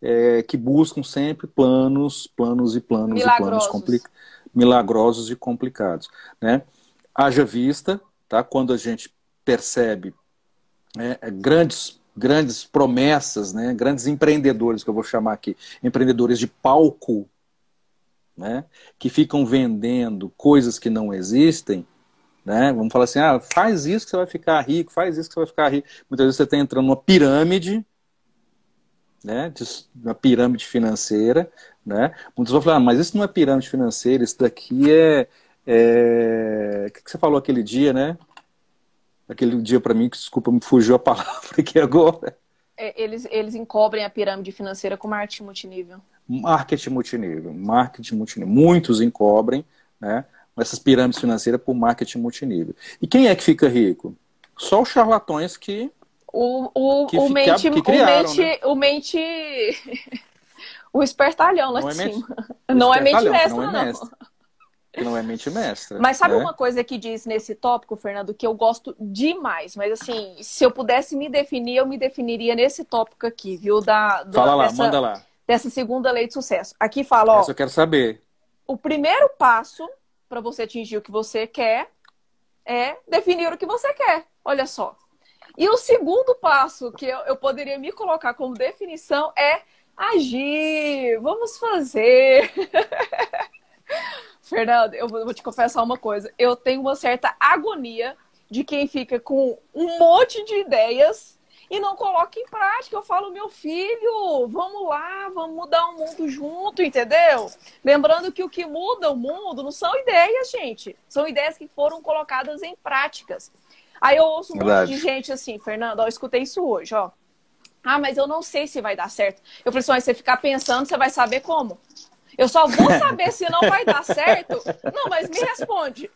É, que buscam sempre planos, planos e planos e planos complicados, milagrosos e complicados, né? Haja vista, tá? Quando a gente percebe né, grandes grandes promessas, né? Grandes empreendedores que eu vou chamar aqui, empreendedores de palco né, que ficam vendendo coisas que não existem, né, vamos falar assim, ah, faz isso que você vai ficar rico, faz isso que você vai ficar rico. Muitas vezes você está entrando numa pirâmide, né, uma pirâmide financeira, né, muitos vão falar, ah, mas isso não é pirâmide financeira, isso daqui é, é... o que você falou aquele dia, né, aquele dia para mim, que desculpa, me fugiu a [LAUGHS] palavra aqui agora. É, eles, eles encobrem a pirâmide financeira com marketing multinível. Marketing multinível, marketing multinível. Muitos encobrem né, essas pirâmides financeiras por marketing multinível. E quem é que fica rico? Só os charlatões que. O, o, que, o, mente, que criaram, o mente. Né? O mente. [LAUGHS] o espertalhão lá não de é cima. Não é mente mestra, não. É mestre. Não que não é mente mestra. Mas sabe né? uma coisa que diz nesse tópico, Fernando, que eu gosto demais, mas assim, se eu pudesse me definir, eu me definiria nesse tópico aqui, viu? Da, Fala lá, dessa, manda lá. Dessa segunda lei de sucesso. Aqui fala, ó. Essa eu quero saber. O primeiro passo para você atingir o que você quer é definir o que você quer. Olha só. E o segundo passo que eu, eu poderia me colocar como definição é agir. Vamos fazer. [LAUGHS] Fernando, eu vou te confessar uma coisa. Eu tenho uma certa agonia de quem fica com um monte de ideias e não coloca em prática. Eu falo, meu filho, vamos lá, vamos mudar o mundo junto, entendeu? Lembrando que o que muda o mundo não são ideias, gente. São ideias que foram colocadas em práticas. Aí eu ouço um Verdade. monte de gente assim, Fernando, ó, eu escutei isso hoje, ó. Ah, mas eu não sei se vai dar certo. Eu falei assim, mas você ficar pensando, você vai saber como. Eu só vou [LAUGHS] saber se não vai dar certo. Não, mas me responde.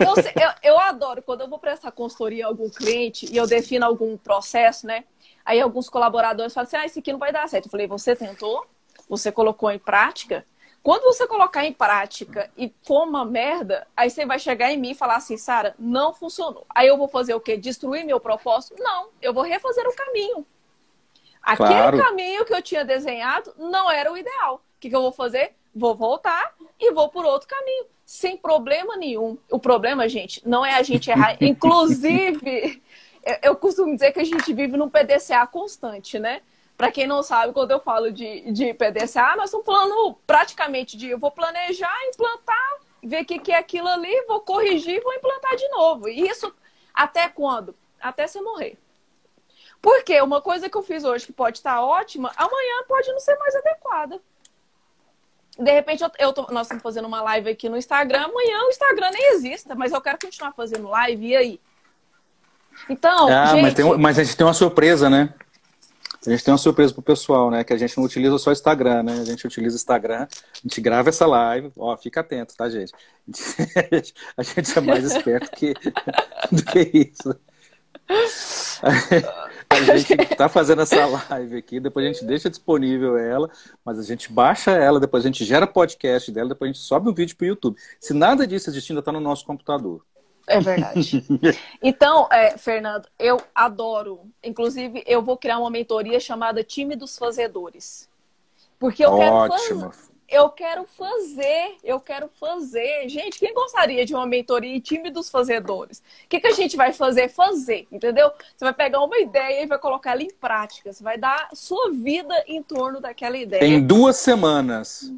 Eu, eu, eu, adoro quando eu vou prestar consultoria a algum cliente e eu defino algum processo, né? Aí alguns colaboradores falam assim: ah, esse aqui não vai dar certo. Eu falei: você tentou? Você colocou em prática? Quando você colocar em prática e for uma merda, aí você vai chegar em mim e falar assim, Sara, não funcionou. Aí eu vou fazer o quê? Destruir meu propósito? Não, eu vou refazer o caminho. Aquele claro. caminho que eu tinha desenhado não era o ideal que, que eu vou fazer? Vou voltar e vou por outro caminho, sem problema nenhum. O problema, gente, não é a gente errar. [LAUGHS] Inclusive, eu costumo dizer que a gente vive num PDCA constante, né? Para quem não sabe, quando eu falo de, de PDCA, nós estamos falando praticamente de eu vou planejar, implantar, ver o que, que é aquilo ali, vou corrigir vou implantar de novo. E isso até quando? Até você morrer. Porque uma coisa que eu fiz hoje que pode estar ótima, amanhã pode não ser mais adequada de repente eu, eu tô, nós estamos fazendo uma live aqui no Instagram, amanhã o Instagram nem exista, mas eu quero continuar fazendo live, e aí? Então, ah, gente... mas, tem, mas a gente tem uma surpresa, né? A gente tem uma surpresa pro pessoal, né? Que a gente não utiliza só Instagram, né? A gente utiliza Instagram, a gente grava essa live, ó, fica atento, tá, gente? [LAUGHS] A gente é mais esperto que, [LAUGHS] do que isso. [LAUGHS] A gente está fazendo essa [LAUGHS] live aqui, depois a gente deixa disponível ela, mas a gente baixa ela, depois a gente gera podcast dela, depois a gente sobe o vídeo para o YouTube. Se nada disso existir, ainda está no nosso computador. É verdade. [LAUGHS] Então, é, Fernando, eu adoro. Inclusive, eu vou criar uma mentoria chamada Time dos Fazedores. Porque eu Ótimo. quero eu quero fazer, eu quero fazer. Gente, quem gostaria de uma mentoria em time dos fazedores? O que, que a gente vai fazer? Fazer, entendeu? Você vai pegar uma ideia e vai colocar ela em prática. Você vai dar sua vida em torno daquela ideia. Em duas semanas.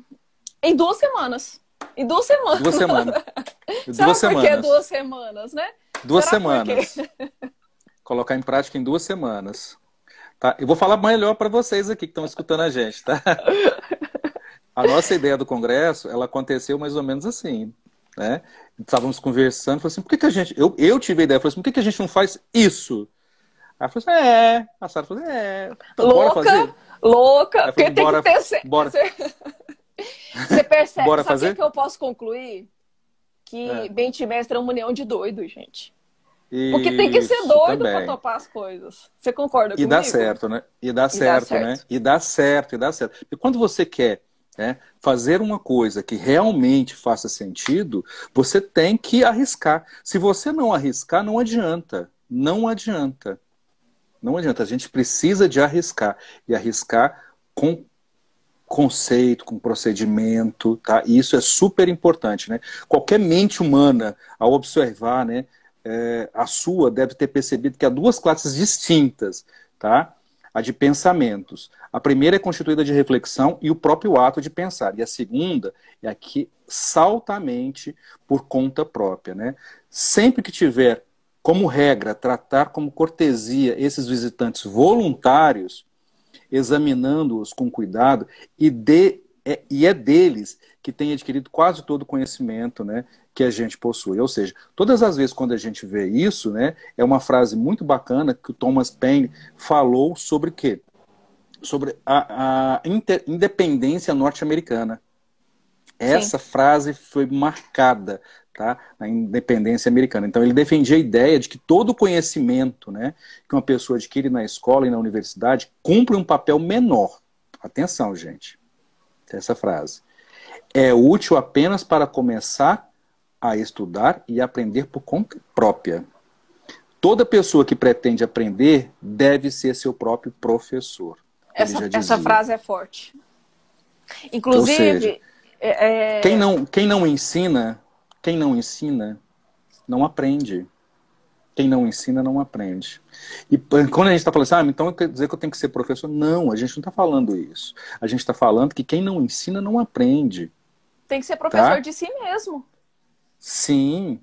Em duas semanas. Em duas semanas. Duas semanas. [LAUGHS] Será duas semanas. por que duas semanas, né? Duas Será semanas. [LAUGHS] Colocar em prática em duas semanas. Tá? Eu vou falar melhor para vocês aqui que estão escutando a gente, tá? [LAUGHS] A nossa ideia do congresso, ela aconteceu mais ou menos assim, né? Estávamos conversando, falei assim, por que, que a gente... Eu, eu tive a ideia, falei assim, por que, que a gente não faz isso? Aí eu falei assim, é. A Sara falou assim, é. Então, louca, bora fazer? louca. Falei, porque tem bora, que ter... [LAUGHS] Bora. Você percebe, bora sabe o que eu posso concluir? Que é. Mestre é uma união de doidos, gente. Porque tem que ser doido para topar as coisas. Você concorda e comigo? E dá certo, né? E dá, e certo, dá certo, né? E dá certo, e dá certo. E quando você quer né, fazer uma coisa que realmente faça sentido, você tem que arriscar. Se você não arriscar, não adianta. Não adianta. Não adianta. A gente precisa de arriscar. E arriscar com conceito, com procedimento, tá? E isso é super importante, né? Qualquer mente humana, ao observar, né, é, a sua deve ter percebido que há duas classes distintas, tá? A de pensamentos. A primeira é constituída de reflexão e o próprio ato de pensar. E a segunda é a que saltamente por conta própria, né? Sempre que tiver como regra tratar como cortesia esses visitantes voluntários, examinando-os com cuidado e, de, é, e é deles que tem adquirido quase todo o conhecimento, né, que a gente possui. Ou seja, todas as vezes quando a gente vê isso, né, é uma frase muito bacana que o Thomas Paine falou sobre o quê? Sobre a, a inter, independência norte-americana. Essa Sim. frase foi marcada tá, na independência americana. Então ele defendia a ideia de que todo o conhecimento né, que uma pessoa adquire na escola e na universidade cumpre um papel menor. Atenção, gente. Essa frase. É útil apenas para começar a estudar e aprender por conta própria. Toda pessoa que pretende aprender deve ser seu próprio professor. Essa, essa frase é forte. Inclusive, seja, é, é... Quem, não, quem não ensina, quem não ensina, não aprende. Quem não ensina, não aprende. E quando a gente está falando assim, ah, então quer dizer que eu tenho que ser professor? Não, a gente não está falando isso. A gente está falando que quem não ensina, não aprende. Tem que ser professor tá? de si mesmo. Sim.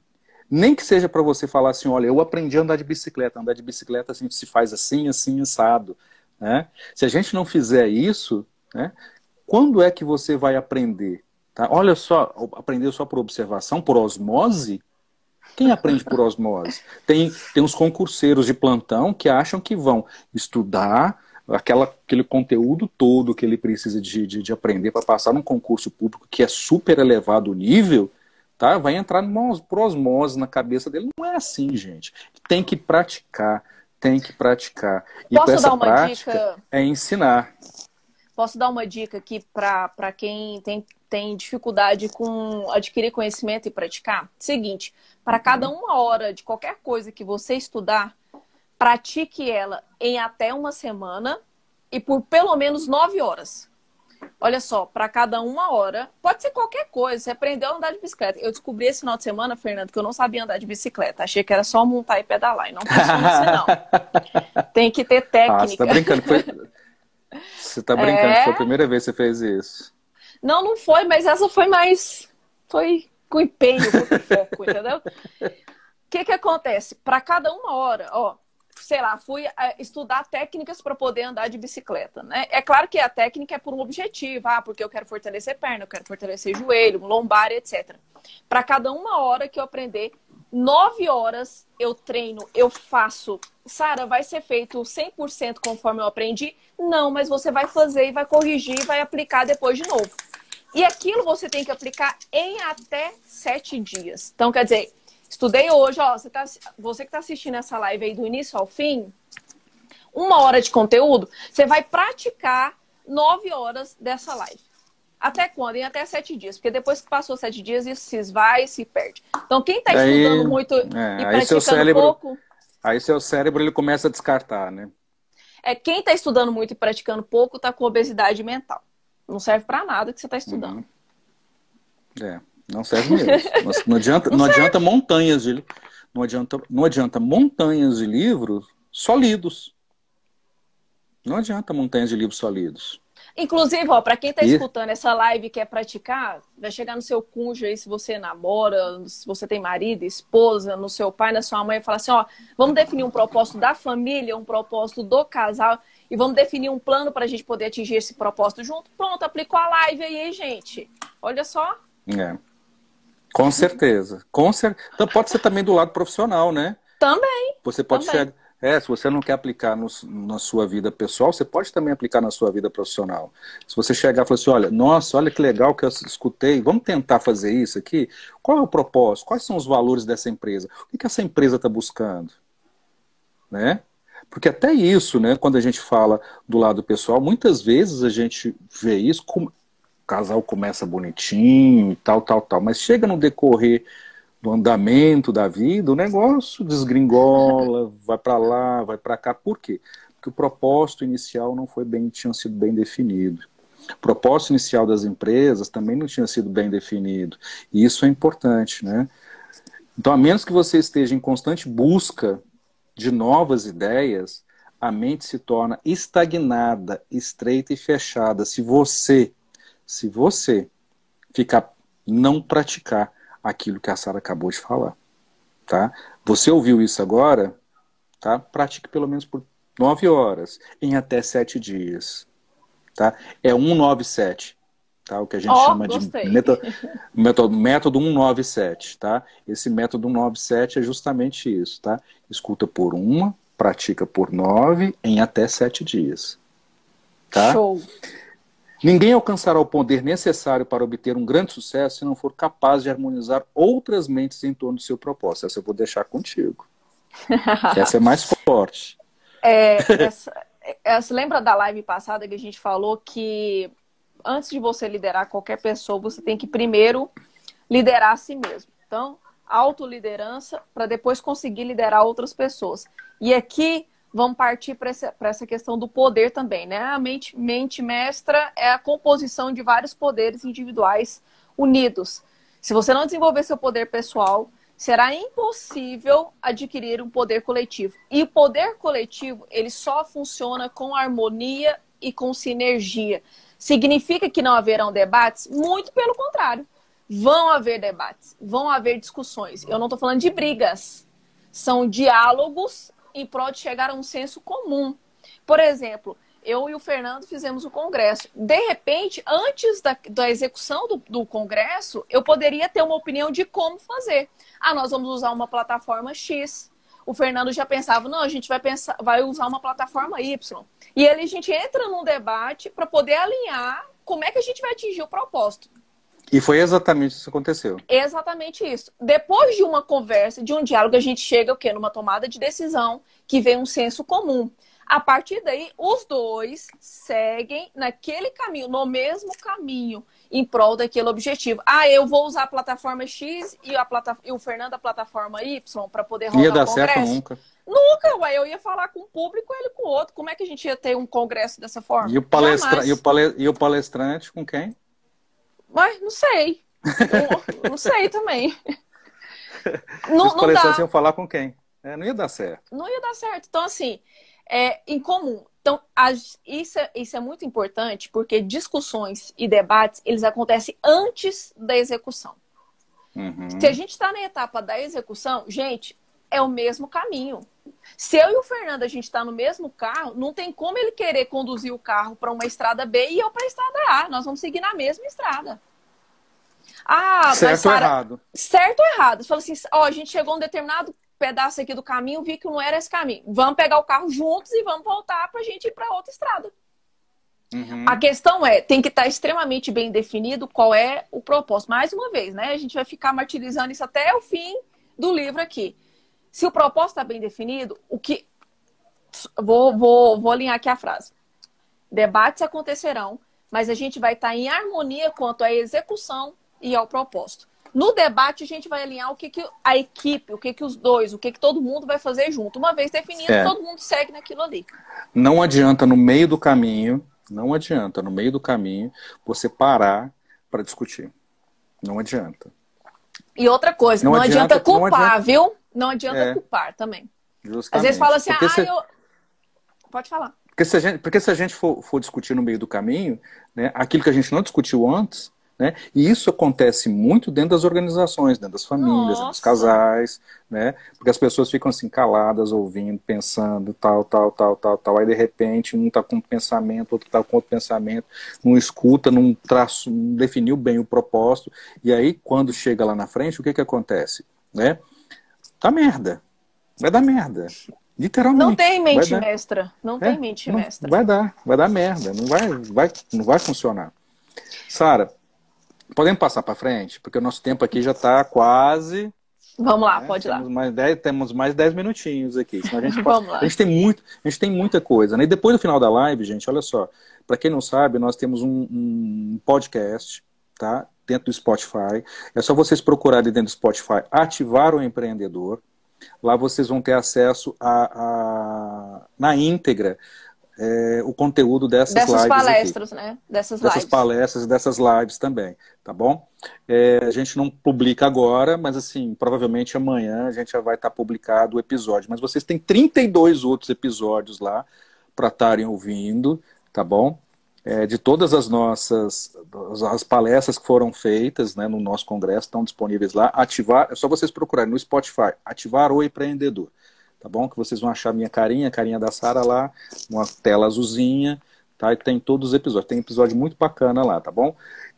Nem que seja para você falar assim, olha, eu aprendi a andar de bicicleta. Andar de bicicleta a gente se faz assim, assim, assado. Né? Se a gente não fizer isso, né, quando é que você vai aprender? Tá? Olha só, aprender só por observação, por osmose? Quem aprende por osmose? Tem, tem uns concurseiros de plantão que acham que vão estudar aquela, aquele conteúdo todo que ele precisa de, de, de aprender para passar num concurso público que é super elevado o nível tá? Vai entrar por osmose na cabeça dele. Não é assim, gente. Tem que praticar, tem que praticar. E Posso essa prática dica? é ensinar. Posso dar uma dica aqui para quem tem, tem dificuldade com adquirir conhecimento e praticar? Seguinte, para cada uhum. uma hora de qualquer coisa que você estudar, pratique ela em até uma semana e por pelo menos nove horas. Olha só, para cada uma hora, pode ser qualquer coisa. Você aprendeu a andar de bicicleta. Eu descobri esse final de semana, Fernando, que eu não sabia andar de bicicleta. Achei que era só montar e pedalar. E não funciona assim, não. [LAUGHS] Tem que ter técnica. Ah, [LAUGHS] você tá brincando? Foi... Você tá brincando é... que foi a primeira vez que você fez isso? Não, não foi, mas essa foi mais. Foi com empenho, com [LAUGHS] foco, entendeu? O que que acontece? Para cada uma hora, ó, sei lá, fui é, estudar técnicas para poder andar de bicicleta, né? É claro que a técnica é por um objetivo, ah, porque eu quero fortalecer perna, eu quero fortalecer joelho, lombar, etc. Para cada uma hora que eu aprender, nove horas eu treino, eu faço. Sara, vai ser feito 100% conforme eu aprendi? Não, mas você vai fazer e vai corrigir e vai aplicar depois de novo. E aquilo você tem que aplicar em até sete dias. Então, quer dizer, Estudei hoje, ó, você, tá, você que está assistindo essa live aí do início ao fim, uma hora de conteúdo, você vai praticar nove horas dessa live. Até quando? Em até sete dias. Porque depois que passou sete dias, isso se esvai e se perde. Então, quem está estudando muito é, e praticando cérebro, pouco... Aí seu cérebro ele começa a descartar, né? É, quem está estudando muito e praticando pouco está com obesidade mental. Não serve para nada que você está estudando. Uhum. É. Não serve mesmo. Não adianta, não, não adianta montanhas de não adianta, não adianta montanhas de livros só lidos. Não adianta montanhas de livros só lidos. Inclusive, ó, para quem está e... escutando essa live e quer praticar, vai chegar no seu cônjuge aí, se você namora, se você tem marido, esposa, no seu pai, na sua mãe, e falar assim, ó, vamos definir um propósito da família, um propósito do casal e vamos definir um plano para a gente poder atingir esse propósito junto. Pronto, aplicou a live aí, gente. Olha só. É. Com certeza. Com cer... Então pode ser também do lado profissional, né? Também. Você pode também. ser. É, se você não quer aplicar no, na sua vida pessoal, você pode também aplicar na sua vida profissional. Se você chegar e falar assim, olha, nossa, olha que legal que eu escutei, vamos tentar fazer isso aqui? Qual é o propósito? Quais são os valores dessa empresa? O que, que essa empresa está buscando? Né? Porque até isso, né, quando a gente fala do lado pessoal, muitas vezes a gente vê isso, como casal começa bonitinho e tal, tal, tal, mas chega no decorrer do andamento da vida, o negócio desgringola, [LAUGHS] vai para lá, vai para cá. Por quê? Porque o propósito inicial não foi bem, tinha sido bem definido. O propósito inicial das empresas também não tinha sido bem definido. E isso é importante, né? Então, a menos que você esteja em constante busca de novas ideias, a mente se torna estagnada, estreita e fechada. Se você, se você ficar não praticar aquilo que a Sara acabou de falar. Tá? Você ouviu isso agora? Tá? Pratique pelo menos por nove horas, em até sete dias. Tá? É 197. Tá? O que a gente oh, chama gostei. de [LAUGHS] método, método, método 197. Tá? Esse método 197 é justamente isso. Tá? Escuta por uma, pratica por nove, em até sete dias. Tá? Show! Ninguém alcançará o poder necessário para obter um grande sucesso se não for capaz de harmonizar outras mentes em torno do seu propósito. Essa eu vou deixar contigo. essa é mais forte. [LAUGHS] É, essa, essa, lembra da live passada que a gente falou que antes de você liderar qualquer pessoa, você tem que primeiro liderar a si mesmo. Então, autoliderança para depois conseguir liderar outras pessoas. E aqui vamos partir para essa, essa questão do poder também, né? A mente, mente mestra é a composição de vários poderes individuais unidos. Se você não desenvolver seu poder pessoal, será impossível adquirir um poder coletivo. E o poder coletivo, ele só funciona com harmonia e com sinergia. Significa que não haverão debates? Muito pelo contrário. Vão haver debates, vão haver discussões. Eu não estou falando de brigas. São diálogos em prol de chegar a um senso comum. Por exemplo, eu e o Fernando fizemos o congresso. De repente, antes da, da execução do, do, congresso, eu poderia ter uma opinião de como fazer. Ah, nós vamos usar uma plataforma X. O Fernando já pensava, não, a gente vai pensar, vai usar uma plataforma Y. E aí a gente entra num debate para poder alinhar como é que a gente vai atingir o propósito. E foi exatamente isso que aconteceu. Exatamente isso. Depois de uma conversa, de um diálogo, a gente chega o quê? Numa tomada de decisão que vem um senso comum. A partir daí, os dois seguem naquele caminho, no mesmo caminho, em prol daquele objetivo. Ah, eu vou usar a plataforma X e, a plata... e o Fernando a plataforma Y para poder rodar ia dar o congresso. certo nunca. Nunca, ué. Eu ia falar com um público ele com o outro. Como é que a gente ia ter um congresso dessa forma? E o, palestra... e o, pale... e o palestrante com quem? Mas não sei. não, não sei também. [LAUGHS] Não, Os palestrantes iam falar com quem? É, não ia dar certo. Não ia dar certo. Então, assim, é em comum. Então, as, isso, é, isso é muito importante porque discussões e debates, eles acontecem antes da execução. Uhum. Se a gente está na etapa da execução, gente, é o mesmo caminho. Se eu e o Fernando a gente está no mesmo carro, não tem como ele querer conduzir o carro para uma estrada B e eu para a estrada A. Nós vamos seguir na mesma estrada. Ah, certo mas Sarah, ou errado? Certo ou errado? Você fala assim, ó, a gente chegou a um determinado pedaço aqui do caminho, vi que não era esse caminho. Vamos pegar o carro juntos e vamos voltar para a gente ir para outra estrada. Uhum. A questão é, tem que estar tá extremamente bem definido qual é o propósito. Mais uma vez, né? A gente vai ficar martirizando isso até o fim do livro aqui. Se o propósito está bem definido, o que. Vou, vou, vou alinhar aqui a frase. Debates acontecerão, mas a gente vai estar tá em harmonia quanto à execução e ao propósito. No debate, a gente vai alinhar o que, que a equipe, o que, que os dois, o que, que todo mundo vai fazer junto. Uma vez definido, É. todo mundo segue naquilo ali. Não adianta no meio do caminho, não adianta no meio do caminho você parar para discutir. Não adianta. E outra coisa, Não não, adianta, adianta- não culpar, adianta- viu? Não adianta É. culpar também. Justamente. Às vezes fala assim, Porque ah, se- eu. Pode falar. Porque se a gente, porque se a gente for, for discutir no meio do caminho, né, aquilo que a gente não discutiu antes, Né? E isso acontece muito dentro das organizações, dentro das famílias, dentro dos casais, né? Porque as pessoas ficam assim caladas, ouvindo, pensando, tal, tal, tal, tal, tal. Aí de repente um está com um pensamento, outro está com outro pensamento, não escuta, não traço, não definiu bem o propósito. E aí quando chega lá na frente, o que que acontece, né? Tá merda, vai dar merda. Literalmente. Não tem mente mestra. Não é, tem mente não, mestra. Vai dar, vai dar merda. Não vai, vai, não vai funcionar. Sara, podemos passar para frente? Porque o nosso tempo aqui já está quase. Vamos lá, né? pode temos lá. Mais dez, temos mais 10 minutinhos aqui. A gente, [LAUGHS] Vamos lá. a gente tem muito, a gente tem muita coisa. Né? E depois do final da live, gente, olha só. Para quem não sabe, nós temos um, um podcast, tá? Dentro do Spotify. É só vocês procurarem dentro do Spotify ativar o empreendedor. Lá vocês vão ter acesso a, a na íntegra é, o conteúdo dessas, dessas lives. palestras, aqui. né? Dessas, dessas lives. palestras, dessas lives também, tá bom? É, a gente não publica agora, mas assim, provavelmente amanhã a gente já vai estar publicado o episódio. Mas vocês têm 32 outros episódios lá para estarem ouvindo, tá bom? É, de todas as nossas as palestras que foram feitas né, no nosso congresso estão disponíveis lá. Ativar, é só vocês procurarem no Spotify, ativar o empreendedor tá bom? Que vocês vão achar minha carinha, a carinha da Sara lá, uma tela azulzinha, tá? E tem todos os episódios. Tem episódio muito bacana lá, tá bom?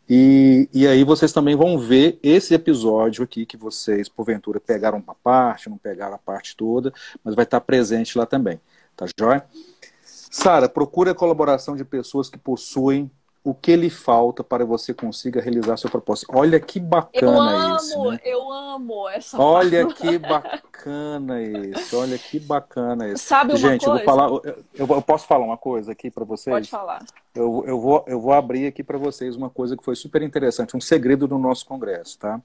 E, e aí vocês também vão ver esse episódio aqui que vocês, porventura, pegaram uma parte, não pegaram a parte toda, mas vai estar presente lá também, tá joia? Sara, procure a colaboração de pessoas que possuem o que lhe falta para você consiga realizar seu propósito. Olha que bacana eu amo, isso. Né? Eu amo essa Olha que bacana isso. Olha que bacana isso. Sabe uma Gente, coisa? eu vou falar. Eu, eu posso falar uma coisa aqui para vocês? Pode falar. Eu, eu, vou, eu vou abrir aqui para vocês uma coisa que foi super interessante, um segredo do nosso congresso, tá?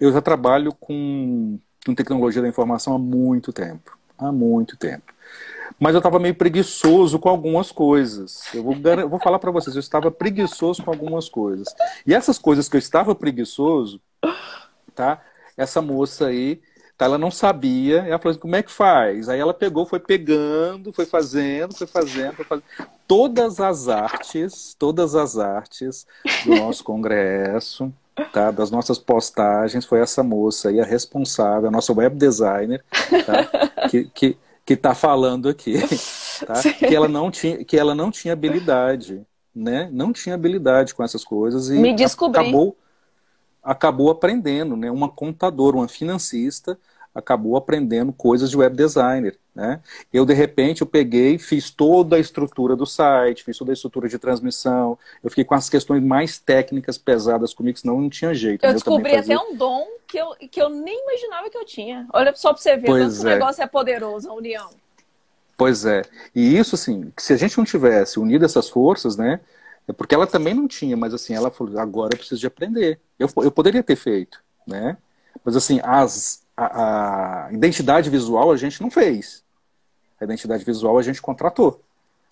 Eu já trabalho com, com tecnologia da informação há muito tempo. Há muito tempo mas eu estava meio preguiçoso com algumas coisas. Eu vou, vou falar para vocês, eu estava preguiçoso com algumas coisas. E essas coisas que eu estava preguiçoso, tá? Essa moça aí, tá, ela não sabia, ela falou assim, como é que faz? Aí ela pegou, foi pegando, foi fazendo, foi fazendo, foi fazendo. Todas as artes, todas as artes do nosso congresso, tá, das nossas postagens, foi essa moça aí, a responsável, a nossa web designer, tá, que, que, que está falando aqui, [LAUGHS] tá? que ela não tinha, que ela não tinha habilidade, né? Não tinha habilidade com essas coisas e Me descobri. acabou acabou aprendendo, né? Uma contadora, uma financista acabou aprendendo coisas de web designer, né? Eu de repente eu peguei, fiz toda a estrutura do site, fiz toda a estrutura de transmissão, eu fiquei com as questões mais técnicas pesadas comigo, senão não tinha jeito. Eu né? descobri fazia... até um dom que eu, que eu nem imaginava que eu tinha. Olha só para você ver, Pois tanto é. o negócio é poderoso, a união. Pois é. E isso, assim, se a gente não tivesse unido essas forças, né? É porque ela também não tinha, mas assim, ela falou, agora eu preciso de aprender. Eu, eu poderia ter feito, né? Mas assim, as, a, a identidade visual a gente não fez. A identidade visual a gente contratou.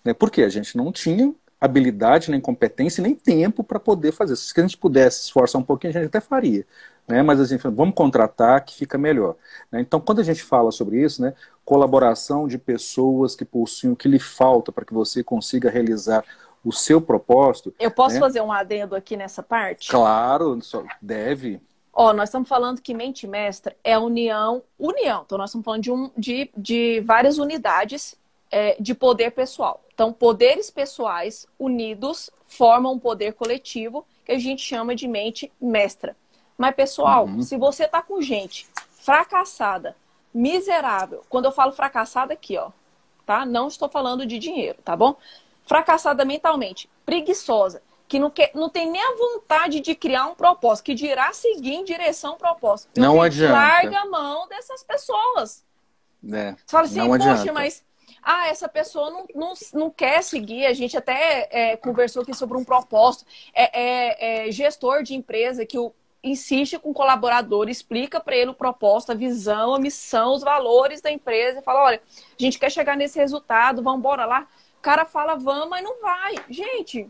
Né? Por quê? A gente não tinha habilidade, nem competência, nem tempo para poder fazer. Se a gente pudesse esforçar um pouquinho, a gente até faria. Né? Mas assim, vamos contratar que fica melhor. Né? Então, quando a gente fala sobre isso, né, colaboração de pessoas que possuem o que lhe falta para que você consiga realizar o seu propósito. Eu posso né? fazer um adendo aqui nessa parte? Claro, só deve. Ó, nós estamos falando que mente mestra é união, união. Então, nós estamos falando de, um, de, de várias unidades é, de poder pessoal. Então, poderes pessoais unidos formam um poder coletivo que a gente chama de mente mestra. Mas, pessoal, Uhum. se você tá com gente fracassada, miserável, quando eu falo fracassada aqui, ó, tá? Não estou falando de dinheiro, tá bom? Fracassada mentalmente, preguiçosa, que não, quer, não tem nem a vontade de criar um propósito, que dirá seguir em direção ao propósito. Meu Não filho, adianta. Larga a mão dessas pessoas. Né? Você fala assim, Não poxa, adianta. mas ah, essa pessoa não, não, não quer seguir. A gente até é, conversou aqui sobre um propósito. É, é- é gestor de empresa que o, insiste com o colaborador, explica para ele o propósito, a visão, a missão, os valores da empresa e fala: olha, a gente quer chegar nesse resultado, vamos embora lá. O cara fala, vamos, mas não vai. Gente,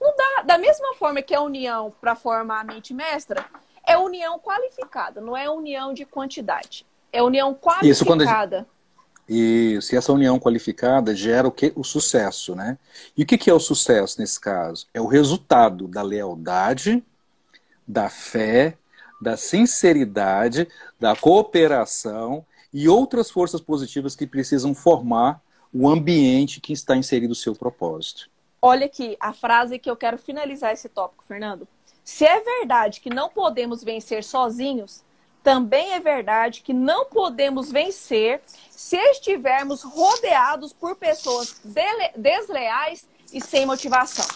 não dá. Da mesma forma que a união para formar a mente mestra, é união qualificada, não é união de quantidade. É união Isso, quando gente- qualificada. Isso, e essa união qualificada gera o que? O sucesso, né? E o que que é o sucesso nesse caso? É o resultado da lealdade, da fé, da sinceridade, da cooperação e outras forças positivas que precisam formar o ambiente que está inserido o seu propósito. Olha aqui a frase que eu quero finalizar esse tópico, Fernando. Se é verdade que não podemos vencer sozinhos, também é verdade que não podemos vencer se estivermos rodeados por pessoas desleais e sem motivação.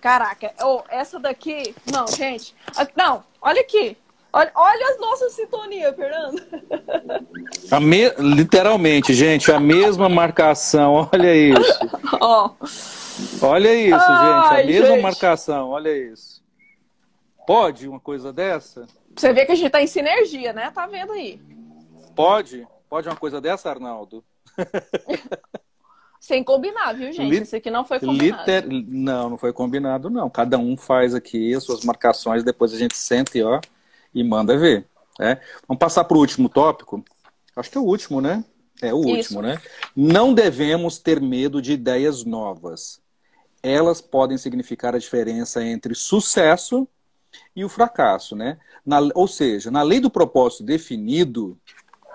Caraca, oh, essa daqui. Não, gente. Não, olha aqui. Olha, olha as nossas sintonias, Fernando. Me... Literalmente, gente, a mesma marcação. Olha isso. [LAUGHS] Oh. Olha isso, Ai, gente. A mesma gente. marcação. Olha isso. Pode uma coisa dessa? Você vê que a gente tá em sinergia, né? Tá vendo aí. Pode? Pode uma coisa dessa, Arnaldo? [LAUGHS] Sem combinar, viu, gente? Lit... Isso aqui não foi combinado. Liter... Não, não foi combinado, não. Cada um faz aqui as suas marcações, depois a gente senta e, ó, e manda ver. Né? Vamos passar para o último tópico. Acho que é o último, né? É o último, Isso. né? Não devemos ter medo de ideias novas. Elas podem significar a diferença entre sucesso e o fracasso, né? Na, ou seja, na lei do propósito definido,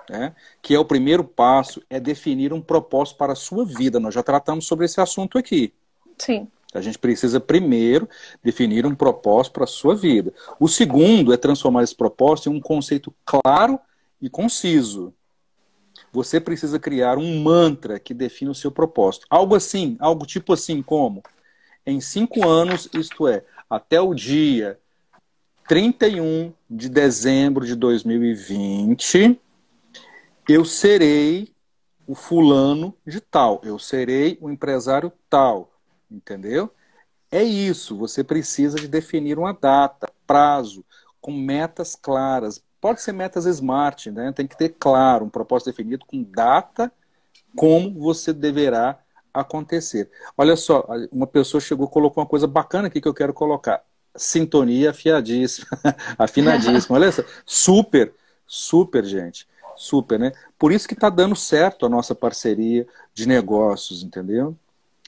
né, que é o primeiro passo, é definir um propósito para a sua vida. Nós já tratamos sobre esse assunto aqui. Sim. A gente precisa primeiro definir um propósito para a sua vida. O segundo é transformar esse propósito em um conceito claro e conciso. Você precisa criar um mantra que defina o seu propósito. Algo assim, algo tipo assim como em cinco anos, isto é, até o dia 31 de dezembro de 2020, eu serei o fulano de tal, eu serei o empresário tal, entendeu? É isso, você precisa de definir uma data, prazo, com metas claras. Pode ser metas smart, né? Tem que ter claro, um propósito definido com data, como você deverá acontecer. Olha só, uma pessoa chegou, colocou uma coisa bacana aqui que eu quero colocar sintonia afiadíssima, [LAUGHS] afinadíssima. Olha só, super, super, gente. Super, né? Por isso que está dando certo a nossa parceria de negócios, entendeu?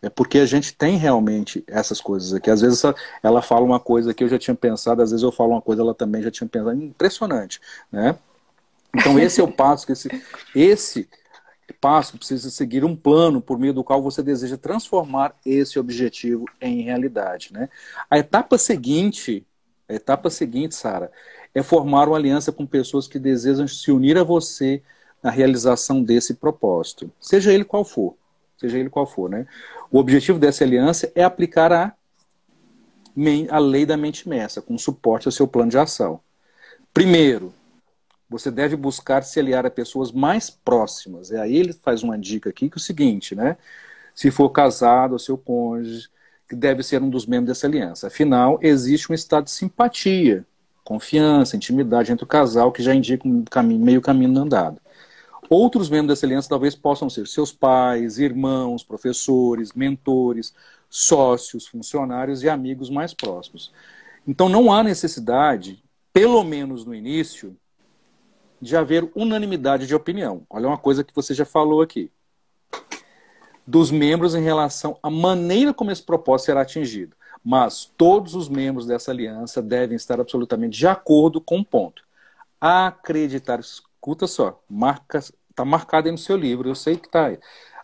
É porque a gente tem realmente essas coisas aqui. Às vezes ela fala uma coisa que eu já tinha pensado, às vezes eu falo uma coisa ela também já tinha pensado. Impressionante, né? Então esse é o passo que esse, esse passo precisa seguir um plano por meio do qual você deseja transformar esse objetivo em realidade. Né? A etapa seguinte, a etapa seguinte, Sara, é formar uma aliança com pessoas que desejam se unir a você na realização desse propósito, seja ele qual for, seja ele qual for, né? O objetivo dessa aliança é aplicar a, a lei da mente imersa, com suporte ao seu plano de ação. Primeiro, você deve buscar se aliar a pessoas mais próximas. E aí ele faz uma dica aqui que é o seguinte, né? Se for casado, seu cônjuge, que deve ser um dos membros dessa aliança. Afinal, existe um estado de simpatia, confiança, intimidade entre o casal que já indica um caminho, meio caminho andado. Outros membros dessa aliança talvez possam ser seus pais, irmãos, professores, mentores, sócios, funcionários e amigos mais próximos. Então não há necessidade, pelo menos no início, de haver unanimidade de opinião. Olha uma coisa que você já falou aqui. Dos membros em relação à maneira como esse propósito será atingido. Mas todos os membros dessa aliança devem estar absolutamente de acordo com o um ponto. Acreditar, escuta só, marca, está marcado aí no seu livro, eu sei que está aí.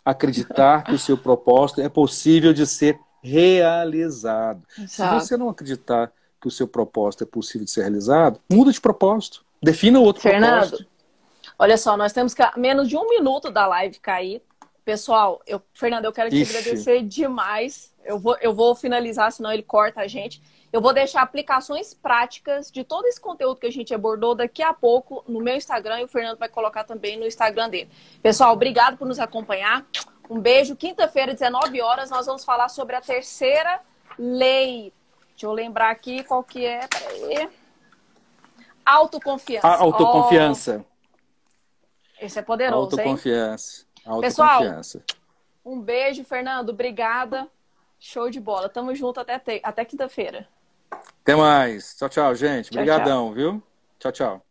Acreditar que o seu propósito é possível de ser realizado. Exato. Se você não acreditar que o seu propósito é possível de ser realizado, muda de propósito. Defina o outro Fernando, propósito. olha só, nós temos menos de um minuto da live cair. Pessoal, eu, Fernando, eu quero te Ixi. agradecer demais. Eu vou, eu vou finalizar, senão ele corta a gente. Eu vou deixar aplicações práticas de todo esse conteúdo que a gente abordou daqui a pouco no meu Instagram e o Fernando vai colocar também no Instagram dele. Pessoal, obrigado por nos acompanhar. Um beijo. Quinta-feira, 19 horas, nós vamos falar sobre a terceira lei. Deixa eu lembrar aqui qual que é. Peraí. Autoconfiança. A autoconfiança. Oh, esse é poderoso, autoconfiança. hein? Autoconfiança. Pessoal, um beijo, Fernando. Obrigada. Show de bola. Tamo junto até, te... até quinta-feira. Até mais. Tchau, tchau, gente. Obrigadão, viu? Tchau, tchau.